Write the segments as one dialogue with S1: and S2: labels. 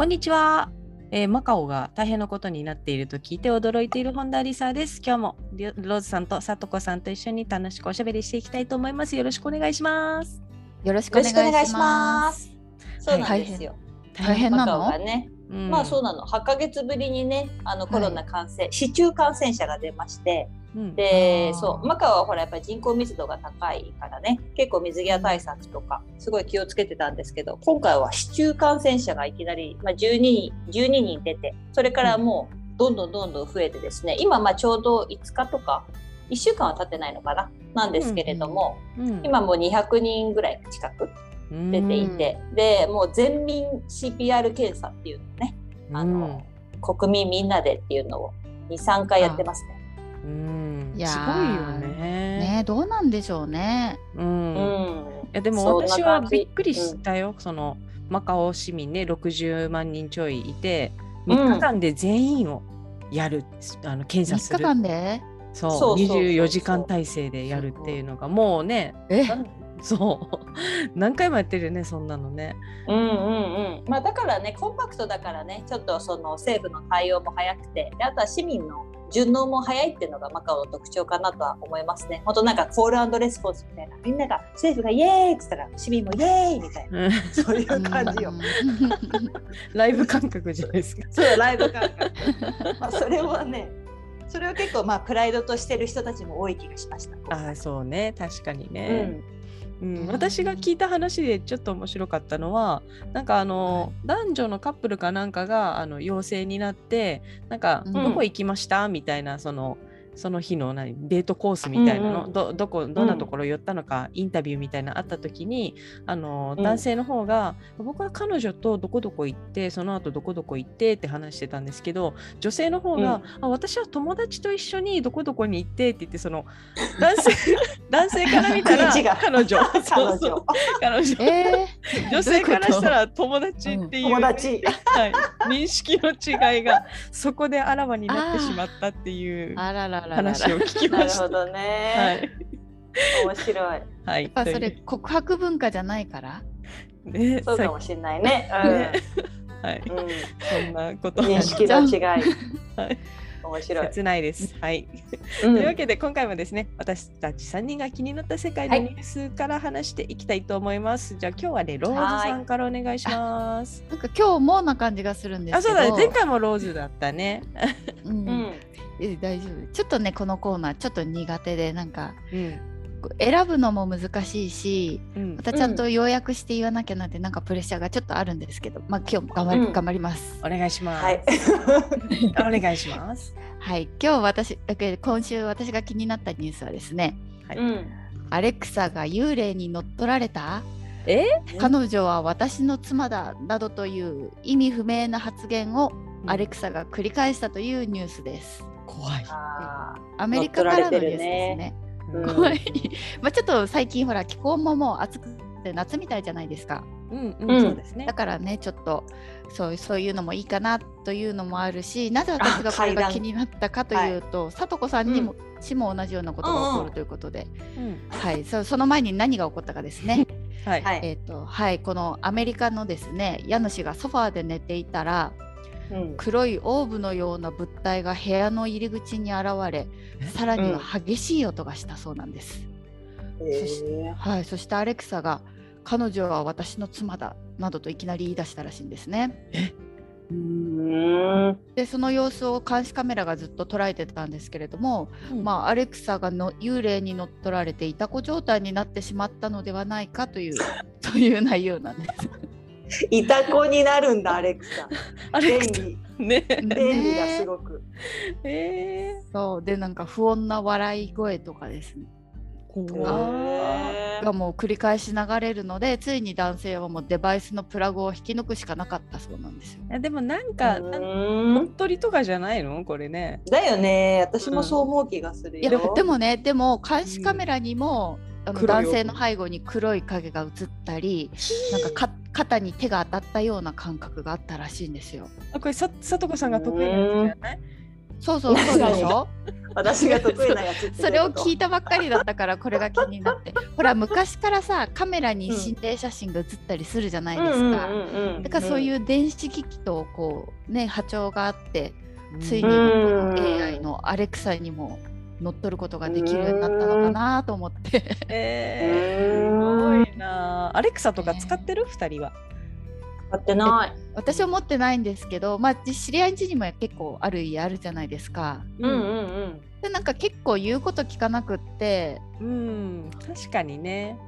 S1: こんにちは、えーマカオが大変なことになっていると聞いて驚いている本田理沙です。今日もローズさんとさとこさんと一緒に楽しくおしゃべりしていきたいと思います。よろしくお願いします。
S2: よろしくお願いします。
S3: そうなんですよ。
S2: 大変な
S3: マカオ
S2: の
S3: がね、
S1: うん。
S3: まあそうなの。8ヶ月ぶりにね、あのコロナ感染、市中感染者が出まして、
S1: うん。
S3: でそうマカオはほらやっぱり人口密度が高いからね、結構水際対策とかすごい気をつけてたんですけど、今回は市中感染者がいきなりまあ12人12人出て、それからもうどんどんどんどん増えてですね、今まあちょうど5日とか1週間は経ってないのかななんですけれども、
S1: うん
S3: 今もう200人ぐらい近く出ていて、でもう全民 CPR 検査っていうのをねあの、国民みんなでっていうのを23回やってますね。
S1: うん、
S2: いや
S1: すごい
S2: ー
S1: よね。
S2: ねどうなんでしょうね。
S1: うん。
S3: うん。
S1: いやでも私はびっくりしたよ、そのマカオ市民ね60万人ちょいいて
S3: うん。
S1: 3日間で全員をやる、あの検査す
S2: 3
S1: る
S2: 日間で？
S1: そう。
S3: そうそうそうそう。
S1: 24時間体制でやるっていうのがもうね
S2: え？
S1: そう。何回もやってるよねそんなのね。
S3: うんうんうん。まあ、だからねコンパクトだからねちょっとその政府の対応も早くて。であとは市民の順応も早いっていうのがマカオの特徴かなとは思いますね。本当なんかコールレスポンスみたいなみんなが政府がイエーイって言ったら市民もイエーイみたいな
S1: うん
S3: そういう感じよ。
S1: ライブ感覚じゃないですか。
S3: そうライブ感覚。まあそれはね、それは結構まあプライドとしてる人たちも多い気がしました。
S1: ああそうね確かに
S3: う
S1: ね。
S3: ん。
S1: うん、私が聞いた話でちょっと面白かったのはなんかあの、男女のカップルかなんかがあの陽性になってなんか、
S2: うん。
S1: どこ行きました？みたいなそのその日の何デートコースみたいなの、
S3: うんうん。
S1: どどこどんなところ寄ったのか、インタビューみたいなのあった時にあの
S3: うん。
S1: 男性の方が、僕は彼女とどこどこ行ってその後どこどこ行ってって話してたんですけど女性の方が、あ私は友達と一緒にどこどこに行ってって言ってその男性 男性から見たら彼女。
S3: 彼
S1: そうそう。
S3: 女。
S1: 彼女。
S2: え
S1: 女性からしたら友達っていう、
S3: 友達。
S1: はい、認識の違いがそこであらわになってしまったっていう。
S2: ー、あららら。
S1: 話を聞き
S3: な
S1: ました。
S3: るほど
S1: は
S3: ね。
S1: い、
S3: 面白い。
S1: はい、
S2: それ
S1: とい
S2: 告白文化じゃないから。
S1: うね、
S3: そうか
S1: さ
S3: もしれないね。
S1: ね はい、
S3: うん。うん
S1: そんなこと
S3: 認識の違い。
S1: はい
S3: 面白い。
S1: 切ないです。はい。
S3: うん
S1: というわけで今回もですね、私たち3人が気になった世界のニュースから話していきたいと思います。じゃあ今日はね、ローズさんからお願いします。
S2: なんか今日もな感じがするんです
S1: あ、
S2: けど。
S1: そうだね、前回もローズだったね。
S2: うん
S3: うん。
S2: え大丈夫？ちょっとねこのコーナーちょっと苦手でなんか
S1: うん。
S2: 選ぶのも難しいし。
S1: うん
S2: またちゃんと要約して言わなきゃなんてなんかプレッシャーがちょっとあるんですけど、まあ今日も頑張り、
S3: うん
S2: 頑張ります。
S1: お願いします。
S3: はい。
S1: お願いします。
S2: はい、今日私だけ今週私が気になったニュースはですね、
S3: うん。
S2: アレクサが幽霊に乗っ取られた？
S1: え？
S2: 彼女は私の妻だなどという意味不明な発言をアレクサが繰り返したというニュースです。
S1: 怖い。
S3: あ
S2: アメリカからのニュースですね。
S3: うん
S2: 怖い。まあちょっと最近ほら気候ももう暑くて夏みたいじゃないですか。
S1: うん、うん、
S3: うん
S1: そうですね
S2: だ。からねちょっとそうそういうのもいいかなというのもあるしなぜ私がこれが気になったかというと、さとこさんにも、しも同じようなことが起こるということで、
S1: うん、
S2: はい、そその前に何が起こったかですね。
S1: はい。
S3: はい。
S2: えっとはいこのアメリカのですね家主がソファーで寝ていたら
S3: うん
S2: 黒いオーブのような物体が部屋の入り口に現れさらには激しい音がしたそうなんです。
S3: へ
S2: はい、そしてアレクサが彼女は私の妻だなどといきなり言い出したらしいんですね。でその様子を監視カメラがずっと捉えてたんですけれども、
S1: うん。
S2: まあ、アレクサがの幽霊に乗っ取られていた子状態になってしまったのではないかという という内容なんです。
S3: いた子になるんだ、アレクサ。
S1: アレクサ
S3: 便利。
S1: ね。
S3: 便利だ、すごく。
S1: え
S2: そうでなんか不穏な笑い声とかですねがもう繰り返し流れるのでついに男性はもうデバイスのプラグを引き抜くしかなかったそうなんですよ。
S1: いやでもなんか、乗っ取りとかじゃないの？これね。
S3: だよね私もそう思う気がする
S2: いや
S3: よ。
S2: でもねでも監視カメラにも、あの
S1: 黒い
S2: 男性の背後に黒い影が映ったりなんかか肩に手が当たったような感覚があったらしいんですよ。
S1: あこれささとこさんが得意なやつじゃない？
S2: そうそうそうでしょ
S3: 私が得意なやつ
S2: それを聞
S3: い
S2: いたばっかりだったからこれが気になって。ほら昔からさカメラに心霊写真が写ったりするじゃないですか。だからそういうう電子機器とこうね波長があってついに
S3: うん。
S2: この AI のアレクサにも乗っ取ることができるようになったのかなと思って。
S1: えー、すごいな。アレクサとか使ってる？二人は。
S3: 買ってない。
S2: 私は持ってないんですけど、まあ、知り合いん家にも結構ある家あるじゃないですか。
S3: うんうんうん。
S2: でなんか結構言うこと聞かなくって
S1: うん、確かにね。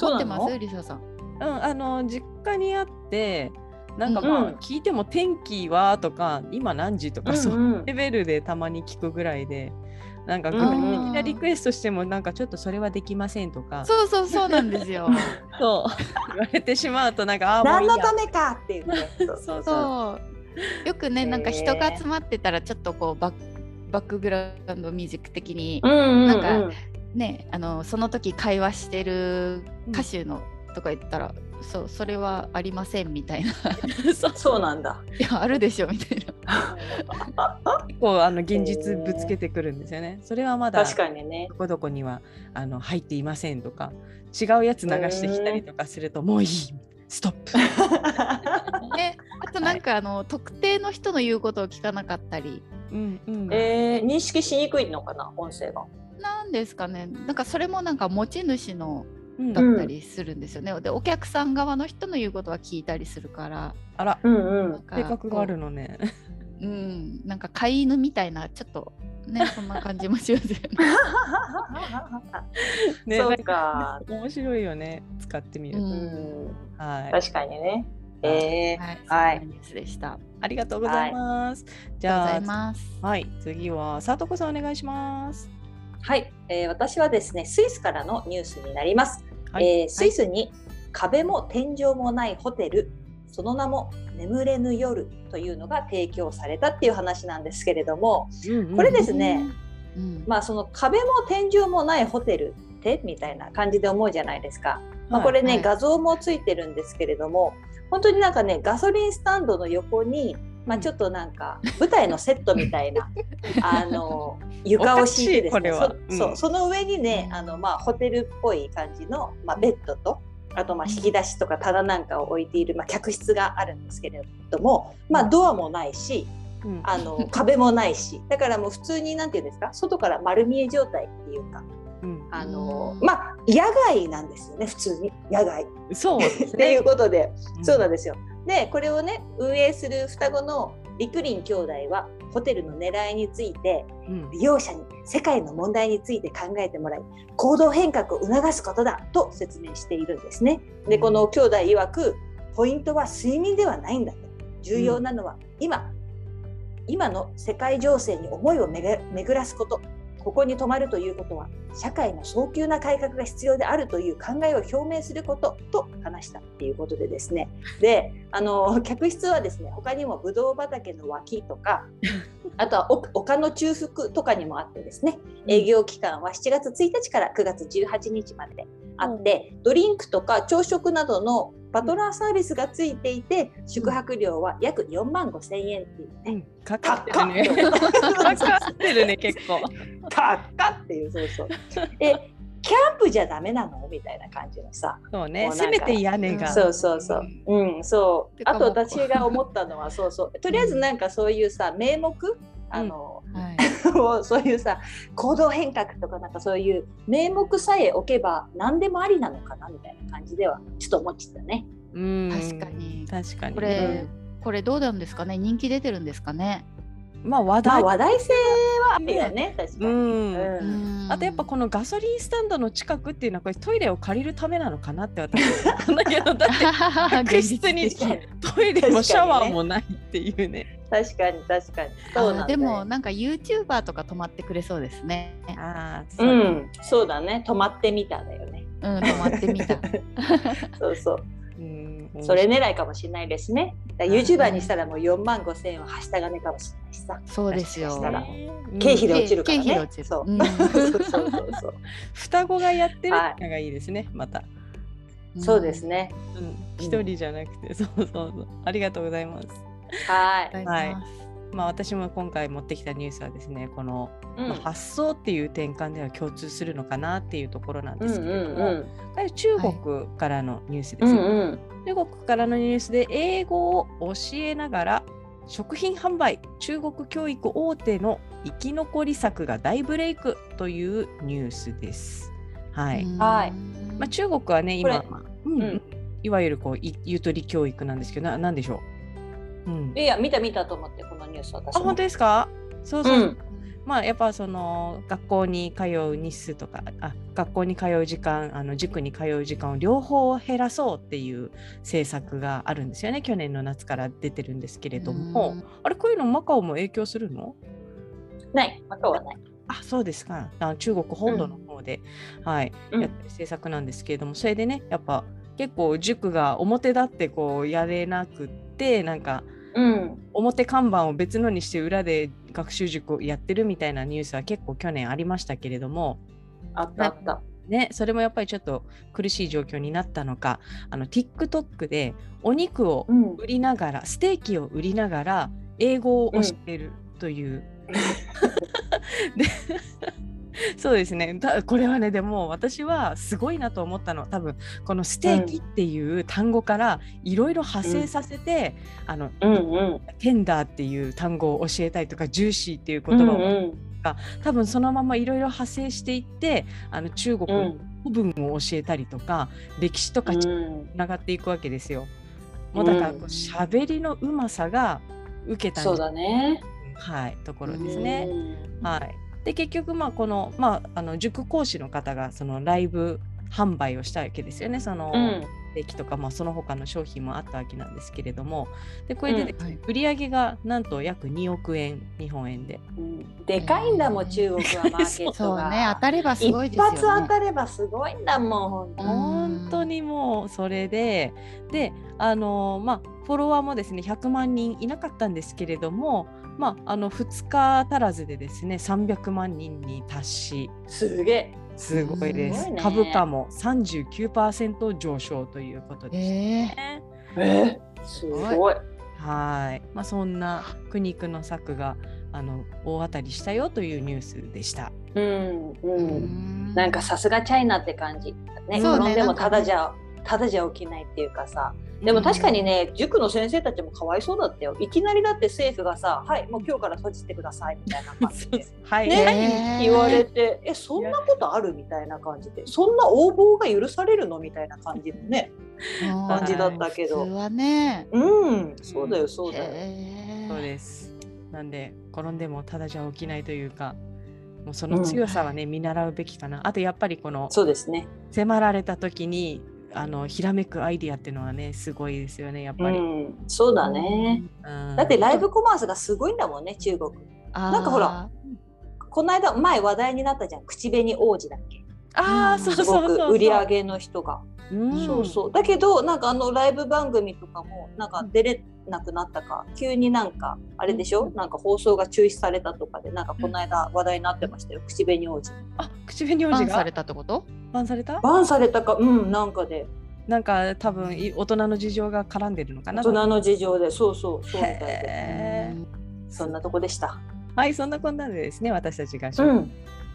S2: 持ってます？リサさん。
S1: うん、あの実家にあって、なんかまあ、
S3: うん
S1: 聞いても天気は？とか今何時？とか、そう
S3: うんうん
S1: レベルでたまに聞くぐらいで、なんか具
S3: うん
S1: 体的なリクエストしてもなんかちょっとそれはできませんとか、
S2: そうそうそうなんですよ。
S1: そう。言われてしまうとなんかあ
S3: 何のためかっていうね。そう
S1: そう。そう。
S2: そうよくねなんか人が集まってたらちょっとこうバッバックグラウンドミュージック的に
S3: うんうんうん。
S2: なんかねあのその時会話してる歌手のとか言ったら、そうそれはありませんみたいな
S1: そう
S3: そうなんだ。
S2: いやあるでしょみたいな
S1: 結構あの現実ぶつけてくるんですよね。それはまだ
S3: 確かにね。
S1: どこどこにはあの入っていませんとか違うやつ流してきたりとかするともういいストップ。
S2: ねあとなんか、あの特定の人の言うことを聞かなかったり
S1: うんうん
S3: えー、認識しにくいのかな音声が。
S2: なんですかねなんかそれもなんか持ち主の
S1: うん
S2: だったりするんですよね、でお客さん側の人の言うことは聞いたりするから
S1: あら
S3: うんうん。
S2: なんか
S1: 性格があるのね。
S2: うんなんか飼い犬みたいなちょっとね そんな感じもしますよね。
S1: ね
S3: そうか。
S1: 面白いよね使ってみると。
S2: うん
S3: うん。
S1: はい。
S3: 確かにね。えー、
S2: はい、
S3: はい
S2: ニュースでした。あ
S1: ありがとうございます。じ
S2: りがとうござ
S1: ゃあ
S2: います。
S1: はい次はさとこさんお願いします。
S3: はい、えー私はですね、スイスからのニュースになります。
S1: はい。
S3: えースイスに壁も天井もないホテル、その名も眠れぬ夜というのが提供されたっていう話なんですけれども、これですね、
S2: うん、
S3: まあその壁も天井もないホテルってみたいな感じで思うじゃないですか。まあ、これね、
S2: はい。
S3: 画像もついてるんですけれども本当になんかねガソリンスタンドの横に、まあ、ちょっとなんか舞台のセットみたいな あの床を敷いてですねそそう
S1: うん。
S3: その上にね
S2: うん。
S3: あの、まあ、ホテルっぽい感じの、まあ、ベッドとあとまあ引き出しとか棚なんかを置いている、まあ、客室があるんですけれども、まあ、ドアもないし
S1: うん。
S3: あの壁もないしだからもう普通になんていうんですか？外から丸見え状態っていうか
S1: うん。
S3: あの
S2: うん
S3: まあ野外なんですよね普通に野外。
S1: そうです
S3: ってい
S1: ね。
S3: うことで、そうなん
S1: で
S3: ですよ。でこれをね運営する双子の陸林兄弟はホテルの狙いについて
S1: す。うん
S3: 利用者に世界の問題について考えてもらい行動変革を促すことだと説明しているんですね。でこの兄弟曰くポイントは睡眠ではないんだと重要なのは今、今の世界情勢に思いを巡らすことここに泊まるということは社会の早急な改革が必要であるという考えを表明することと話したっていうことでですね。であの客室はですね他にもブドウ畑の脇とか あとはお丘の中腹とかにもあってですね営業期間は7月1日から9月18日までであって、ドリンクとか朝食などのパトラーサービスがついていて、宿泊料は約4万5千円っていうね、
S1: うんかかってるね。かかってるね結構。
S3: 高っっていうそうそう。でキャンプじゃダメなの？みたいな感じのさ。
S1: そうね。せめて屋根が。
S3: そうそうそう。うん、そう。あと私が思ったのは、そうそう。とりあえずなんかそういうさ、名目？あの、
S2: はい、
S3: をそういうさ行動変革とかなんかそういう名目さえ置けば何でもありなのかなみたいな感じではちょっと思っちゃったね。
S1: うん
S2: 確かに
S1: 確かに。
S2: これ、これどうなんですかね？人気出てるんですかね？
S1: まあ話
S3: まあ
S1: 題。
S3: 話題性はあるよね確かに。
S1: うん。
S3: うん
S1: あとやっぱこのガソリンスタンドの近くっていうのはこれトイレを借りるためなのかなって私 だけどだって客室にトイレもシャワーもないっていうね。
S3: 確かに確かにそうなん
S2: でもなんか YouTuber とか泊まってくれそうですね。
S1: ああ、
S3: う
S1: そう、
S3: んそうだね泊まってみただよね
S2: うん、泊まってみた。
S3: そうそう
S1: うん
S3: それ狙いかもしれないですね。だ YouTuber にしたらもう4万5千円ははした金かもしれないしさ。
S2: そうですよ。
S3: 経費で落ちるからね。
S2: 経費で落ちる。
S3: そう。
S2: うん。
S3: そうそう
S1: 双子がやってるのがいいですね、また。
S3: そうです。ね。
S1: うん、一人じゃなくて、そうそうそう。ありがとうございます。
S3: はい。
S1: はいまあ私も今回持ってきたニュースはですね、この、
S3: うん。
S1: まあ発想っていう転換では共通するのかなっていうところなん
S3: うん
S1: ですけれども、
S3: うん
S1: これ中国からのニュースですよ、
S3: うんうん。
S1: 中国からのニュースで英語を教えながら食品販売中国教育大手の生き残り策が大ブレイクというニュースです。はい。
S3: はい。
S1: まあ、中国はね今、うん。
S3: うん。
S1: いわゆるこういゆとり教育なんですけどななんでしょう、うん、
S3: いや見た見たと思ってこのニュース私も。
S1: あ本当ですか？そうそう、
S3: う。ん。
S1: まあやっぱその学校に通う日数とかあ学校に通う時間あの塾に通う時間を両方減らそうっていう政策があるんですよね去年の夏から出てるんですけれども、あれこういうのマカオも影響するの？
S3: ない。マカオはない。
S1: あそうですか。あ中国本土の方で、はい、
S3: うん。
S1: やってる政策なんですけれどもそれでねやっぱ結構塾が表立ってこうやれなくってなんか
S3: うん。
S1: 表看板を別のにして裏で学習塾をやってるみたいなニュースは結構去年ありましたけれども、
S3: あったあった。
S1: ね、それもやっぱりちょっと苦しい状況になったのか。あの TikTok でお肉を
S3: うん。
S1: 売りながらステーキを売りながら英語を教えるという、で そうですね。だこれはねでも私はすごいなと思ったの。多分このステーキっていう単語からいろいろ派生させて、あの
S3: うん。うん
S1: テンダーっていう単語を教えたりとかジューシーっていう
S3: うん
S1: 言葉を、
S3: うん
S1: 多分そのままいろいろ派生していってあの中国の
S3: うん。
S1: 古文を教えたりとか、歴史とかつ
S3: うん。
S1: ながっていくわけですよ。もうだからこ
S3: うん。
S1: う喋りのうまさが受けたん
S3: そうだね。
S1: はい、ところですね。
S3: うん。
S1: はい、で結局まあこの,、まあ、あの塾講師の方がそのライブ販売をしたわけですよね。その
S3: うん。
S1: 定期とか、まあ、その他の商品もあったわけなんですけれども。でこれで、ね
S2: はい
S1: 売り上げがなんと約2億円日本円で。
S3: うん。でかいんだもん中国はマーケットが。
S2: そうね、当たればすごい
S3: 一
S2: ですよね。
S3: 発当たればすごいんだもん。
S2: うん
S1: 本当にもうそれで。であのまあフォロワーもですね100万人いなかったんですけれどもまああの2日足らずでですね300万人に達し。
S3: すげえ
S1: すごいです。
S3: すね。
S1: 株価も39%上昇ということです
S2: え
S1: ね。
S3: えすごい。
S1: はい、まあ、そんな苦肉の策があの大当たりしたよというニュースでした。
S3: うんう
S2: ー
S3: ん。なんかさすがチャイナって感じね。
S2: そうね
S3: でもただじゃただじゃ起きないっていうかさ。でも確かにね、塾の先生たちもかわいそうだったよ。いきなりだって政府がさ「はいもう今日から閉じてください」みたいな感じで。
S1: はい、
S3: ね言われて「えそんなことある?」みたいな感じで。そんな応募が許されるのみたいな感じのね感じだったけど。
S2: 普通はね。
S3: うんそうだよそうだよ。
S1: そうです。なんで転んでもただじゃ起きないというかもうその強さはね、見習うべきかな。あとやっぱりこの
S3: そうですね。
S1: 迫られた時にあのひらめくアイディアっていうのはねすごいですよねやっぱり。
S3: うんそうだね。
S1: うん。
S3: だってライブコマースがすごいんだもんね中国。なんかほらこの間前話題になったじゃん。口紅王子だっけ？
S1: ああそうそう
S3: すご
S1: そう。そう。
S3: く売り上げの人が、
S1: うん。
S3: そうそう。だけどなんかあのライブ番組とかもなんか出れなくなったか急になんかあれでしょ、なんか放送が中止されたとかでなんかこの間話題になってましたよ、口紅王子。
S1: あ口紅王子が？
S2: バンされたってこと？
S1: バンされた？
S3: バンされたか？うんなんかで。
S1: なんか多分い大人の事情が絡んでるのかな？
S3: 大人の事情で。そうそうそうみたいでそんなとこでした。
S1: はいそんなこんなでですね私たちが
S3: うん。
S1: し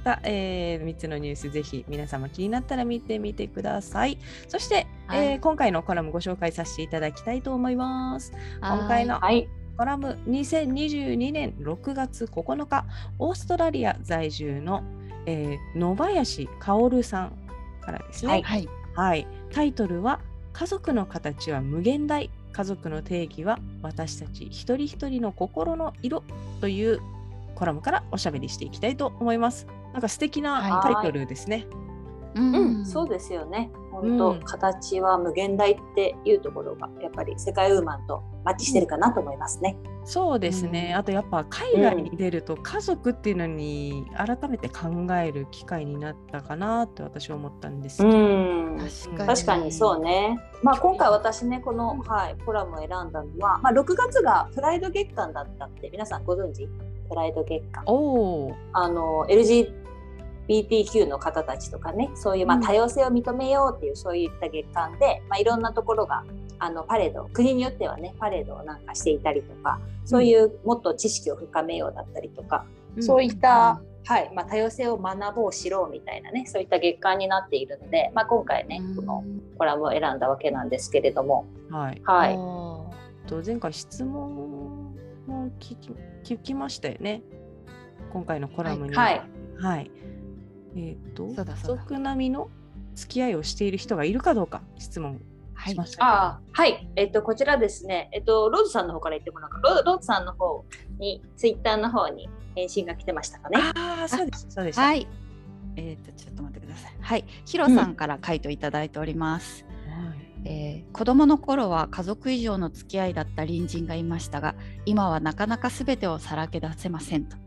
S1: た、え3つのニュースぜひ皆様気になったら見てみてください。そして、
S2: はい
S1: えー今回のコラムご紹介させていただきたいと思います。今回の
S3: はい
S1: コラム2022年6月9日オーストラリア在住の、えー野林薫さんからですね、
S3: はい
S2: はい。
S1: はい、タイトルは「家族の形は無限大家族の定義は私たち一人一人の心の色」というコラムからおしゃべりしていきたいと思います。なんか素敵な
S3: はい。
S1: タイトルですね。
S2: うん。
S3: うん、そうですよね。本当、
S1: うん
S3: 形は無限大っていうところがやっぱり世界ウーマンとマッチしてるかなと思いますね。
S1: そうですね、
S2: うん。
S1: あとやっぱ海外に出ると家族っていうのに改めて考える機会になったかなって私は思ったんですけど、
S3: ん。
S2: 確かに。
S3: 確かにそうね。まあ今回私ねこの、はい、コラムを選んだのは、まあ、6月がプライド月間だったって皆さんご存知プライド月間。あの LGBTQ の方たちとかねそういうまあ
S1: うん。
S3: 多様性を認めようっていうそういった月間で、まあ、いろんなところがあのパレード国によってはねパレードをなんかしていたりとかそういうもっと知識を深めようだったりとか、そういった、はいまあ、多様性を学ぼう知ろうみたいなねそういった月間になっているので、まあ、今回ねこのコラムを選んだわけなんですけれども、
S1: はい。
S3: はい、
S1: 前回質問も聞き聞きましたよね。今回のコラムに
S3: は。い
S1: はい。えっ、と
S2: そうだそうだ。
S1: 家族並みの付き合いをしている人がいるかどうか質問
S2: はい
S1: しましたけど、
S3: あーはい、えっと、こちらですね、えっと、ローズさんの方から言ってもらうか、ロローズさんの方に、ツイッターの方に返信が来てましたかね。
S1: ああそうですそうでした、
S2: はい。えっ、とちょっと待ってください。はい、ヒロさんから回答いただいております。
S1: はい
S2: えー子供の頃は家族以上の付き合いだった隣人がいましたが、今はなかなかすべてをさらけ出せませんと。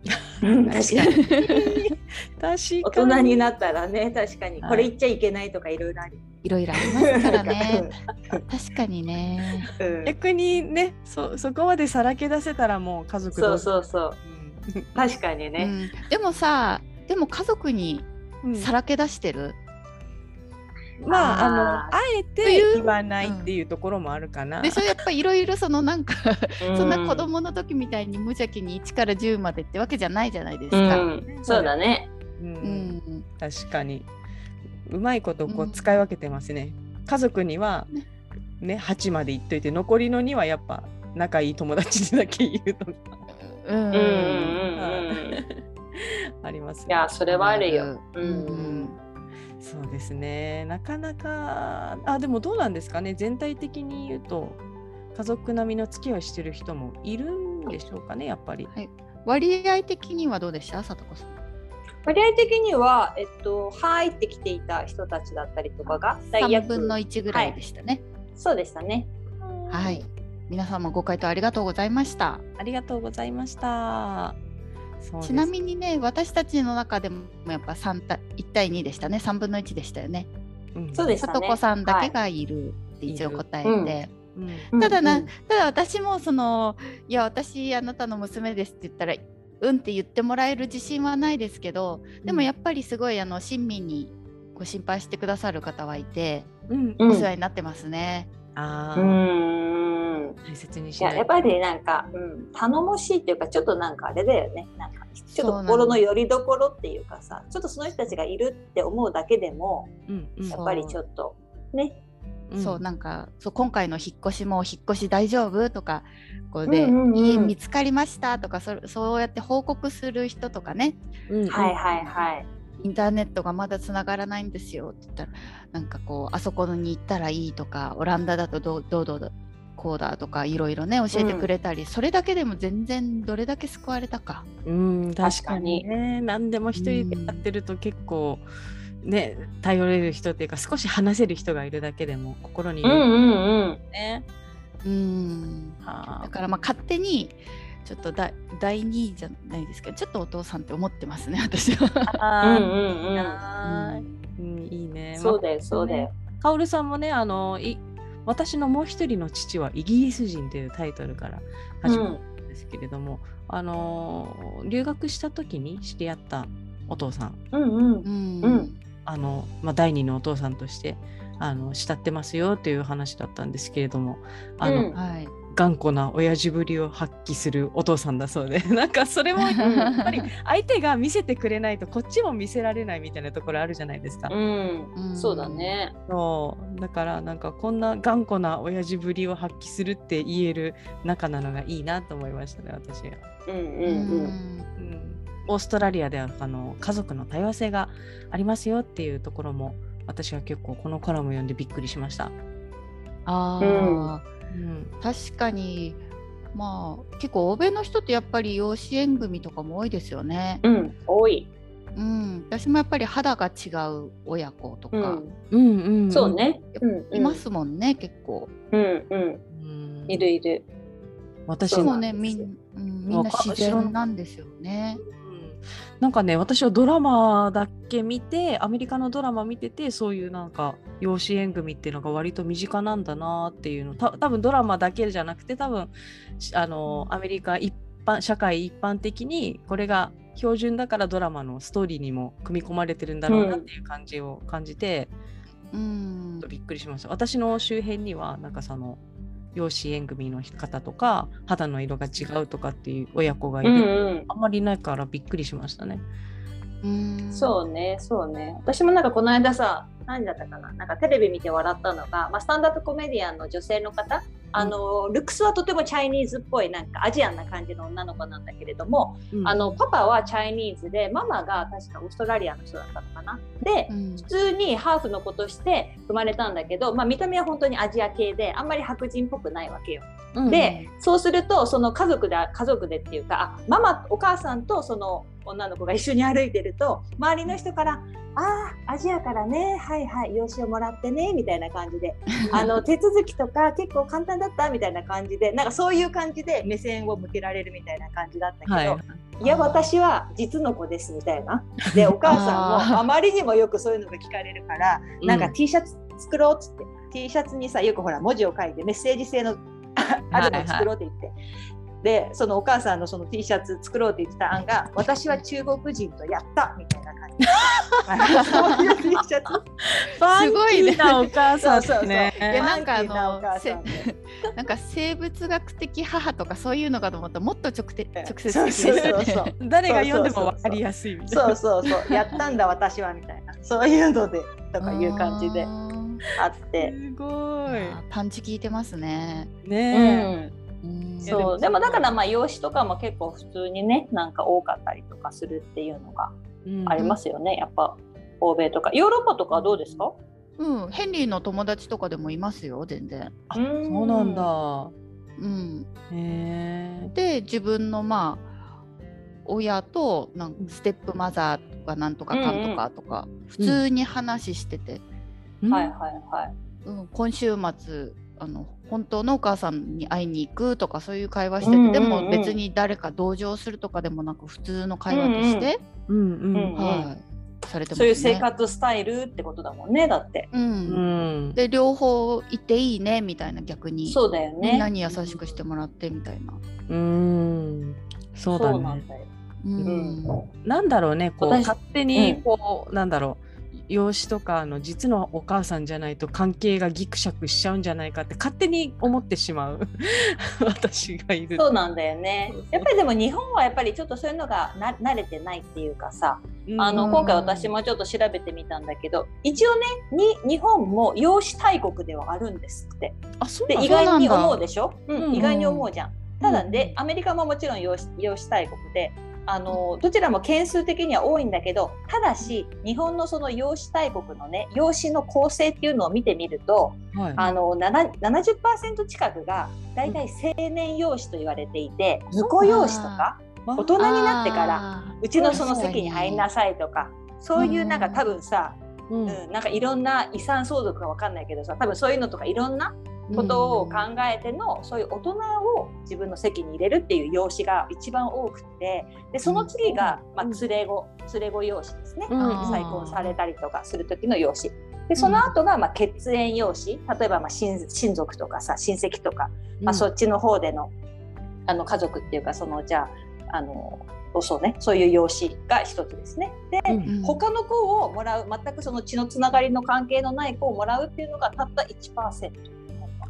S3: うん確かに。
S1: 確かに
S3: 大人になったらね、確かに、
S1: はい
S3: これ言っちゃいけないとかいろいろある。
S2: いろいろありますからね。確かにね。
S3: うん
S1: 逆にねそそこまでさらけ出せたらもう家族
S3: そう
S1: う
S3: そうそう。確かにね。
S2: うん、でもさ、でも家族に
S1: うん
S2: さらけ出してる。
S1: まああの
S3: あ
S1: あえて言わないっていうところもあるかな、
S2: でしょやっぱいろいろそのなんか、
S3: う
S2: そんな子供の時みたいに無邪気に1から10までってわけじゃないじゃないです
S3: う
S2: か。
S3: ん、そうだね。
S1: うん。
S2: うん。
S1: 確かに。うまいことこ
S2: う
S1: うん。使い分けてますね、家族には
S2: ね。
S1: ね8まで言っといて残りの2はやっぱ仲いい友達にだけ言うとか。
S2: うん。
S3: うんうんうんうん。
S1: ありますね。
S3: いや、それはあるよ。う
S2: うん
S3: ん。
S1: そうですねなかなかあでもどうなんですかね全体的に言うと家族並みの付き合いをしてる人もいるんでしょうかねやっぱり。
S2: 割合的にはどうでした、さとこさん。
S3: 割合的には、えっと、入ってきていた人たちだったりとかが、大
S2: 3
S3: 約
S2: 分の1ぐらいでしたね。
S3: そうでしたね。
S2: はい。皆さんもご回答ありがとうございました。
S1: ありがとうございました。
S2: ちなみにね、私たちの中でもやっぱ3対1対2でしたね。3分の1でしたよね。
S1: うん。
S3: そうでしたね。
S2: さとこさんだけがいるって一応答えて。
S3: はい
S1: うん。
S2: ただな
S3: うん。
S2: ただ私もそのいや私あなたの娘ですって言ったらうんって言ってもらえる自信はないですけどでもやっぱりすごいあの親身にご心配してくださる方はいて
S1: うん。
S3: うん。
S2: お世話になってますね。
S3: う
S1: あー。
S3: ん。
S1: 大切に
S3: い
S1: しない
S3: ややっぱりなんか、うん、頼もしいっていうかちょっとなんかあれだよね。なんかちょっと心の拠り所っていうかさちょっとその人たちがいるって思うだけでも
S1: うんうん。
S3: やっぱりちょっとね。
S1: う。ん
S2: そうなんかそう今回の引っ越しも引っ越し大丈夫とかこうで、
S3: うんうんうん。
S2: 家見つかりましたとかそそうやって報告する人とかね。
S1: うんうん。
S3: はいはいはい。
S2: インターネットがまだつながらないんですよって言ったらなんかこうあそこに行ったらいいとかオランダだとどうどうどうだこうだとかいろいろね教えてくれたり、それだけでも全然どれだけ救われたか。
S1: うん確か
S3: に
S1: に。ね何でも一人でやってると結構ね頼れる人っていうか少し話せる人がいるだけでも心に
S3: うんうんうん。
S1: ね。
S2: うん。
S1: は
S2: だからまあ勝手にちょっとだ第2位じゃないですけどちょっとお父さんって思ってますね私は。
S1: あー。
S3: うんうんうん。
S1: うんいいね。
S3: そうだよそうだよ。
S1: カオルさんもねあのい私のもう一人の父はイギリス人というタイトルから始まるんですけれども、あの留学した時に知り合ったお父さん
S3: うんうん。
S2: うん。
S3: うん。
S1: あの、まあ、第二のお父さんとしてあの慕ってますよという話だったんですけれどもあの、
S3: うん。
S2: はい、
S1: 頑固な親父ぶりを発揮するお父さんだそうで。なんかそれもやっぱり 相手が見せてくれないとこっちも見せられないみたいなところあるじゃないですか。
S3: うん。
S2: うん。
S3: そうだね。
S1: そう。だからなんかこんな頑固な親父ぶりを発揮するって言える仲なのがいいなと思いましたね私は。
S3: うんうん
S2: う
S3: うん。
S1: うん。オーストラリアではあの家族の多様性がありますよっていうところも私は結構このコラム読んでびっくりしました。
S2: あー
S1: うん
S2: 確かにまあ結構欧米の人ってやっぱり養子縁組とかも多いですよね。
S3: うん多い
S2: うん、私もやっぱり肌が違う親子とか、
S3: うん
S1: うんうん
S3: そうね。うんうん
S2: いますもんね結構。
S3: うんうん。
S1: うん
S3: いるいる。
S1: 私
S2: もねみん,、うん、みんな自然なんですよね。
S1: うんなんかね私はドラマだけ見てアメリカのドラマ見ててそういうなんか養子縁組っていうのが割と身近なんだなっていうの。た多分ドラマだけじゃなくて多分しあのアメリカ一般社会一般的にこれが標準だからドラマのストーリーにも組み込まれてるんだろうなっていう感じを感じて、
S2: うん。
S1: びっくりしました。私の周辺にはなんかその養子縁組の方とか肌の色が違うとかっていう親子がいる、
S3: うんうん。
S1: あんまりいないからびっくりしましたね。
S2: うん
S3: そうね、そうね。私もなんかこの間さ、何だったかな、なんかテレビ見て笑ったのが、まあ、スタンダップコメディアンの女性の方、あのルックスはとてもチャイニーズっぽいなんかアジアンな感じの女の子なんだけれども、
S1: うん
S3: あのパパはチャイニーズでママが確かオーストラリアの人だったのかな。で、
S2: うん
S3: 普通にハーフの子として生まれたんだけど、まあ、見た目は本当にアジア系であんまり白人っぽくないわけよ。
S1: うん
S3: で、そうするとその家族で家族でっていうかあママお母さんとその女の子が一緒に歩いてると周りの人から「ああアジアからねはいはい養子をもらってね」みたいな感じで あの手続きとか結構簡単だった？みたいな感じでなんかそういう感じで目線を向けられるみたいな感じだったけど、
S1: はい
S3: いや私は実の子ですみたいな。でお母さんもあまりにもよくそういうのが聞かれるからなんか T シャツ作ろうっつって、T シャツにさよくほら文字を書いてメッセージ性のあるのを作ろうって言って。でそのお母さんのその T シャツ作ろうって言ってた案が私は中国人とやったみたいな感じ。そういう T シャツ。
S2: すごいね
S1: お母さん
S3: そうそうそう。
S1: ね。
S2: いやなんかあの
S3: なん
S2: か生物学的母とかそういうのかと思ったらもっと直て直接的
S1: 誰が読んでも分かりやすい。みたいな。
S3: そうそうそう。やったんだ私はみたいな。そういうのでとかいう感じで
S2: あ
S3: って。
S1: すごい。
S2: パンチ効いてますね。
S1: ね
S3: うん
S2: うん
S3: そう。でもだからまあ養子とかも結構普通にねなんか多かったりとかするっていうのがありますよね、やっぱ欧米とか。ヨーロッパとかはどうですか、
S2: うん、ヘンリーの友達とかでもいますよ全然。
S1: あそうなんだ。
S2: うん、
S1: へえ。
S2: で自分のまあ親となんかステップマザーとかなんとかかんとかとか、普通に話してて、
S1: うん。
S3: はいはいはい。
S2: うん。今週末あの本当のお母さんに会いに行くとかそういう会話してて、
S3: うんうんうん
S2: でも別に誰か同情するとかでもなく普通の会話として、
S1: うんう
S3: うん
S1: ん。
S2: はい、されてますね。
S3: そういう生活スタイルってことだもんねだって
S2: うん
S1: うん。
S2: で両方いていいねみたいな逆に、
S3: そうだよね
S2: みんなに優しくしてもらってみたいな。
S1: うん。そうだね。
S3: そうなんだよ、
S2: うん
S1: なんだろうね、こう
S3: 私
S1: 勝手にこう、なんだろう。養子とかあの実のお母さんじゃないと関係がギクシャクしちゃうんじゃないかって勝手に思ってしまう。私がいる
S3: そうなんだよね。やっぱりでも日本はやっぱりちょっとそういうのがな慣れてないっていうかさあの
S2: うん
S3: 今回私もちょっと調べてみたんだけど一応ねに日本も養子大国ではあるんですって。
S1: あそうなんだ
S3: で意外に思うでしょ、うん
S1: うん
S3: 意外に思うじゃん。ただで、
S1: うん。
S3: アメリカももちろん養子養子大国であのどちらも件数的には多いんだけどただし日本のその養子大国のね養子の構成っていうのを見てみると
S1: はい。
S3: あの7 70%近くが大体青年養子と言われていて婿養子とか
S1: あ
S3: 大人になってから
S2: あ
S3: うちのその席に入んなさいとかそういうなんか
S2: うん。
S3: 多分さ、
S1: うん。
S3: うん、なんかいろんな遺産相続かわかんないけどさ多分そういうのとかいろんなことを考えての、そういう大人を自分の席に入れるっていう養子が一番多くてでその次が、まあ、連れ子連れ子養子ですね、再婚されたりとかする時の養子でその後がまあ血縁養子例えばまあ親親族とかさ親戚とか、まあ、そっちの方でのあの家族っていうかそのじゃああのそうねそういう養子が一つですね。で、
S1: うん。
S2: うん
S3: 他の子をもらう全くその血のつながりの関係のない子をもらうっていうのがたった1%。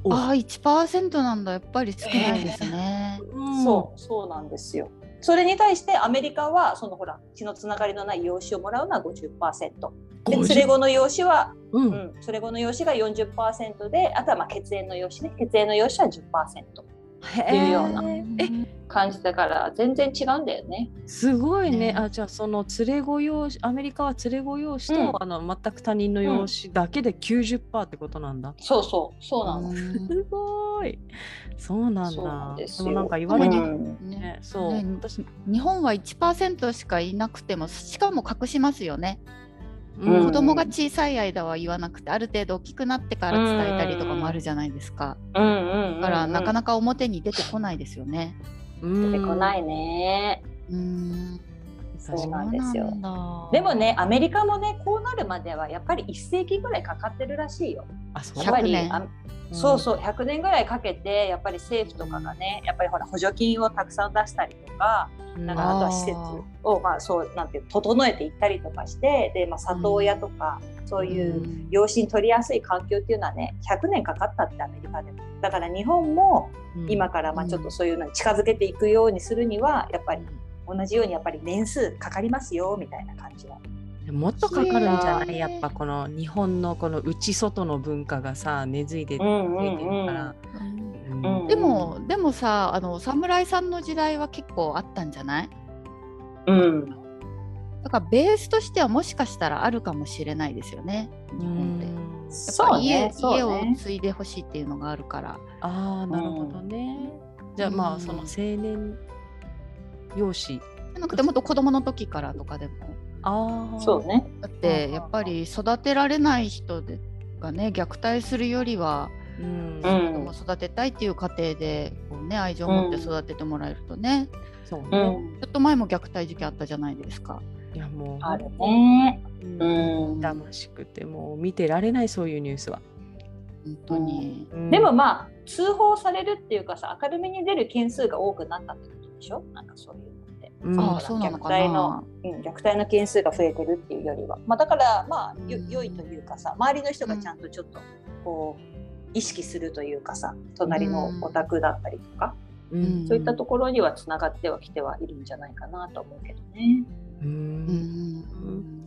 S1: お
S2: あー1%なんだ。やっぱり少ないですね。
S1: うん。
S3: そう。そうなんですよ。それに対してアメリカはそのほら血のつながりのない養子をもらうのは50%で連れ子の養子は、
S1: う
S3: うん。ん、連れ子の養子が40%であとはまあ血縁の養子ね。血縁の養子は10%
S1: へ
S3: いうような
S1: え
S3: 感じだから全然違うんだよね。
S1: すごいね。
S2: ね。
S1: あじゃあその連れ子養子アメリカは連れ子養子と、
S3: うん。
S1: あの全く他人の養子だけで90%ってことなんだ、
S3: そうそうそうなの。
S1: すごい。そうなん
S3: そうな
S1: だ
S3: んですよ。
S1: もなんか言われにくね
S2: ね
S1: そう、
S2: ね
S1: 私
S2: 日本は1%しかいなくてもしかも隠しますよね、
S3: うん。
S2: 子供が小さい間は言わなくてある程度大きくなってから伝えたりとかもあるじゃないですか、
S3: うん
S2: だからなか
S3: か
S2: なか表に出てこないですよね。
S1: 出
S3: 出てこないね。
S2: うん
S3: そうなんですよ。でもねアメリカもねこうなるまではやっぱり1世紀ぐらいかかってるらしいよ。
S1: あそう。
S3: やっぱり
S2: 100年。
S3: あそうそう100年ぐらいかけてやっぱり政府とかがねやっぱりほら補助金をたくさん出したりとか
S1: うん。
S3: だからあとは施設をまあそうなんていう整えていったりとかしてで、まあ、里親とか、そういう
S2: うん。
S3: 養子に取りやすい環境っていうのはね100年かかったってアメリカでも。だから日本も
S1: うん。
S3: 今からまあちょっとそういうのに近づけていくようにするにはやっぱり同じようにやっぱり年数かかりますよみたいな感じは。
S1: もっとかかるんじゃない？やっぱこの日本のこの内外の文化がさ根付いて根
S3: うん
S1: 付いてるから、
S2: うん
S1: うん
S3: うん。
S2: でもでもさあの侍さんの時代は結構あったんじゃない？
S3: うん。
S2: だからベースとしてはもしかしたらあるかもしれないですよね日本で。やっぱ
S3: そう
S2: 家
S3: ね。そう
S2: 家を
S3: ね
S2: 継いでほしいっていうのがあるから。
S1: ああなるほどね、じゃあま
S2: うん。
S1: あその青年養子
S2: じゃなくてもっと子供の時からとかでも。
S1: ああ
S3: そうね。
S2: だってやっぱり育てられない人でがね虐待するよりは
S1: うん、
S3: うん
S2: 子供を育てたいっていう過程でこう、ね、愛情を持って育ててもらえるとね、
S1: そう
S3: う
S1: ね、
S3: ん。
S2: ちょっと前も虐待事件あったじゃないですか。
S1: いやもう。
S3: あるね。
S1: うん。
S3: うん。
S1: 痛ましくてもう見てられないそういうニュースは、
S2: 本当に。
S1: うん。
S3: でもまあ通報されるっていうかさ明るみに出る件数が多くなったってことでしょ？なんかそういうのって。
S1: うん。
S2: ああそうなのか
S3: 虐待の
S2: な。
S3: うん、虐待の件数が増えてるっていうよりは、まあ、だからまあよ
S2: うん。
S3: 良いというかさ周りの人がちゃんとちょっとこう意識するというかさ隣のお宅だったりとか、
S1: うん。
S3: そういったところにはつながってはきてはいるんじゃないかなと思うけどね。
S1: うん。
S2: うん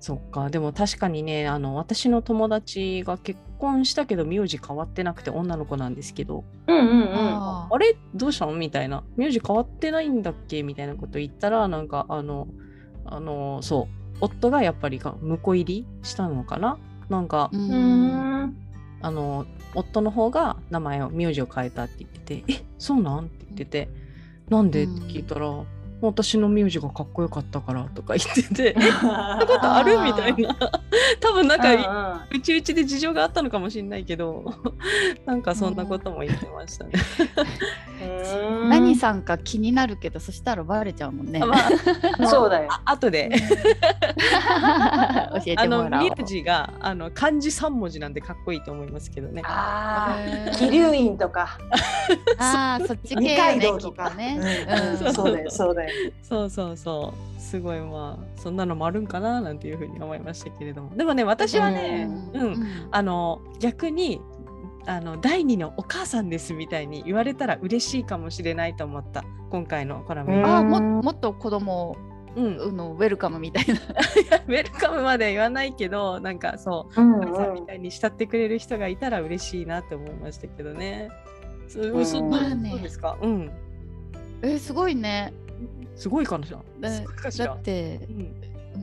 S1: そっか。でも確かにねあの私の友達が結婚したけど名字変わってなくて女の子なんですけど。
S3: うんうんうん。
S2: あ
S1: あれ？どうしたの？みたいな。名字変わってないんだっけ？みたいなこと言ったらなんかあのあのそう。夫がやっぱりが婿入りしたのかな？なんか、あの夫の方が名前を名字を変えたって言ってて「えそうなん?」って言ってて「なんで?」って聞いたら「私の名字がかっこよかったから」とか言ってて 「そんなことある?」みたいな 多分なんかうちうちで事情があったのかもしれないけど なんかそんなことも言ってましたね。
S3: うん
S2: 何さんか気になるけどそしたらバレちゃうもんね。
S1: まあ
S3: そうだよ。
S1: あ後で
S2: 教えてもらおう。
S1: 名字があの漢字3文字なんでかっこいいと思いますけどね。
S3: ああ、桐生院とか、
S2: ああそっち
S3: 二
S2: 系ねき
S3: 堂とか
S2: ね。
S3: うん
S2: うん
S3: そうだよ、そうだよ。
S1: そうそうそう。すごいまあそんなのもあるんかななんていうふうに思いましたけれども。でもね私はね、
S2: う
S1: うん。んあの逆にあの第二のお母さんですみたいに言われたら嬉しいかもしれないと思った。今回のコラム、
S3: うん。
S2: ああももっと子供
S1: うん、
S2: をのウェルカムみたいな。
S1: ウェルカムまでは言わないけどなんかそう
S3: うん
S1: お母さんみたいに慕ってくれる人がいたら嬉しいなって思いましたけどね。そう
S3: うん
S1: そうですか？うん。
S2: えーすごいね。
S1: すごいかな。す
S2: だだっ。て
S1: う、ん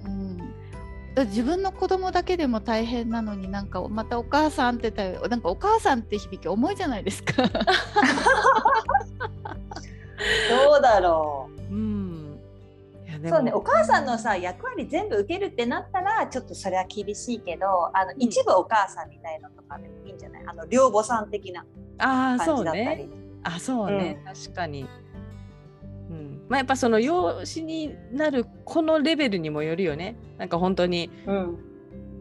S2: うん、だ自分の子供だけでも大変なのになんかまたお母さんって言ったらなんかお母さんって響き重いじゃないですか。
S3: どうだろう。そうね、お母さんのさ役割全部受けるってなったらちょっとそれは厳しいけどあの
S1: ん
S3: 一部お母さんみたいのとかでもいいんじゃない？あの寮母さん的な
S1: ああそう
S3: 感じだったり。
S1: ね。あそうね、確かに。うん。まあやっぱその養子になるこのレベルにもよるよね。なんか本当に
S3: うん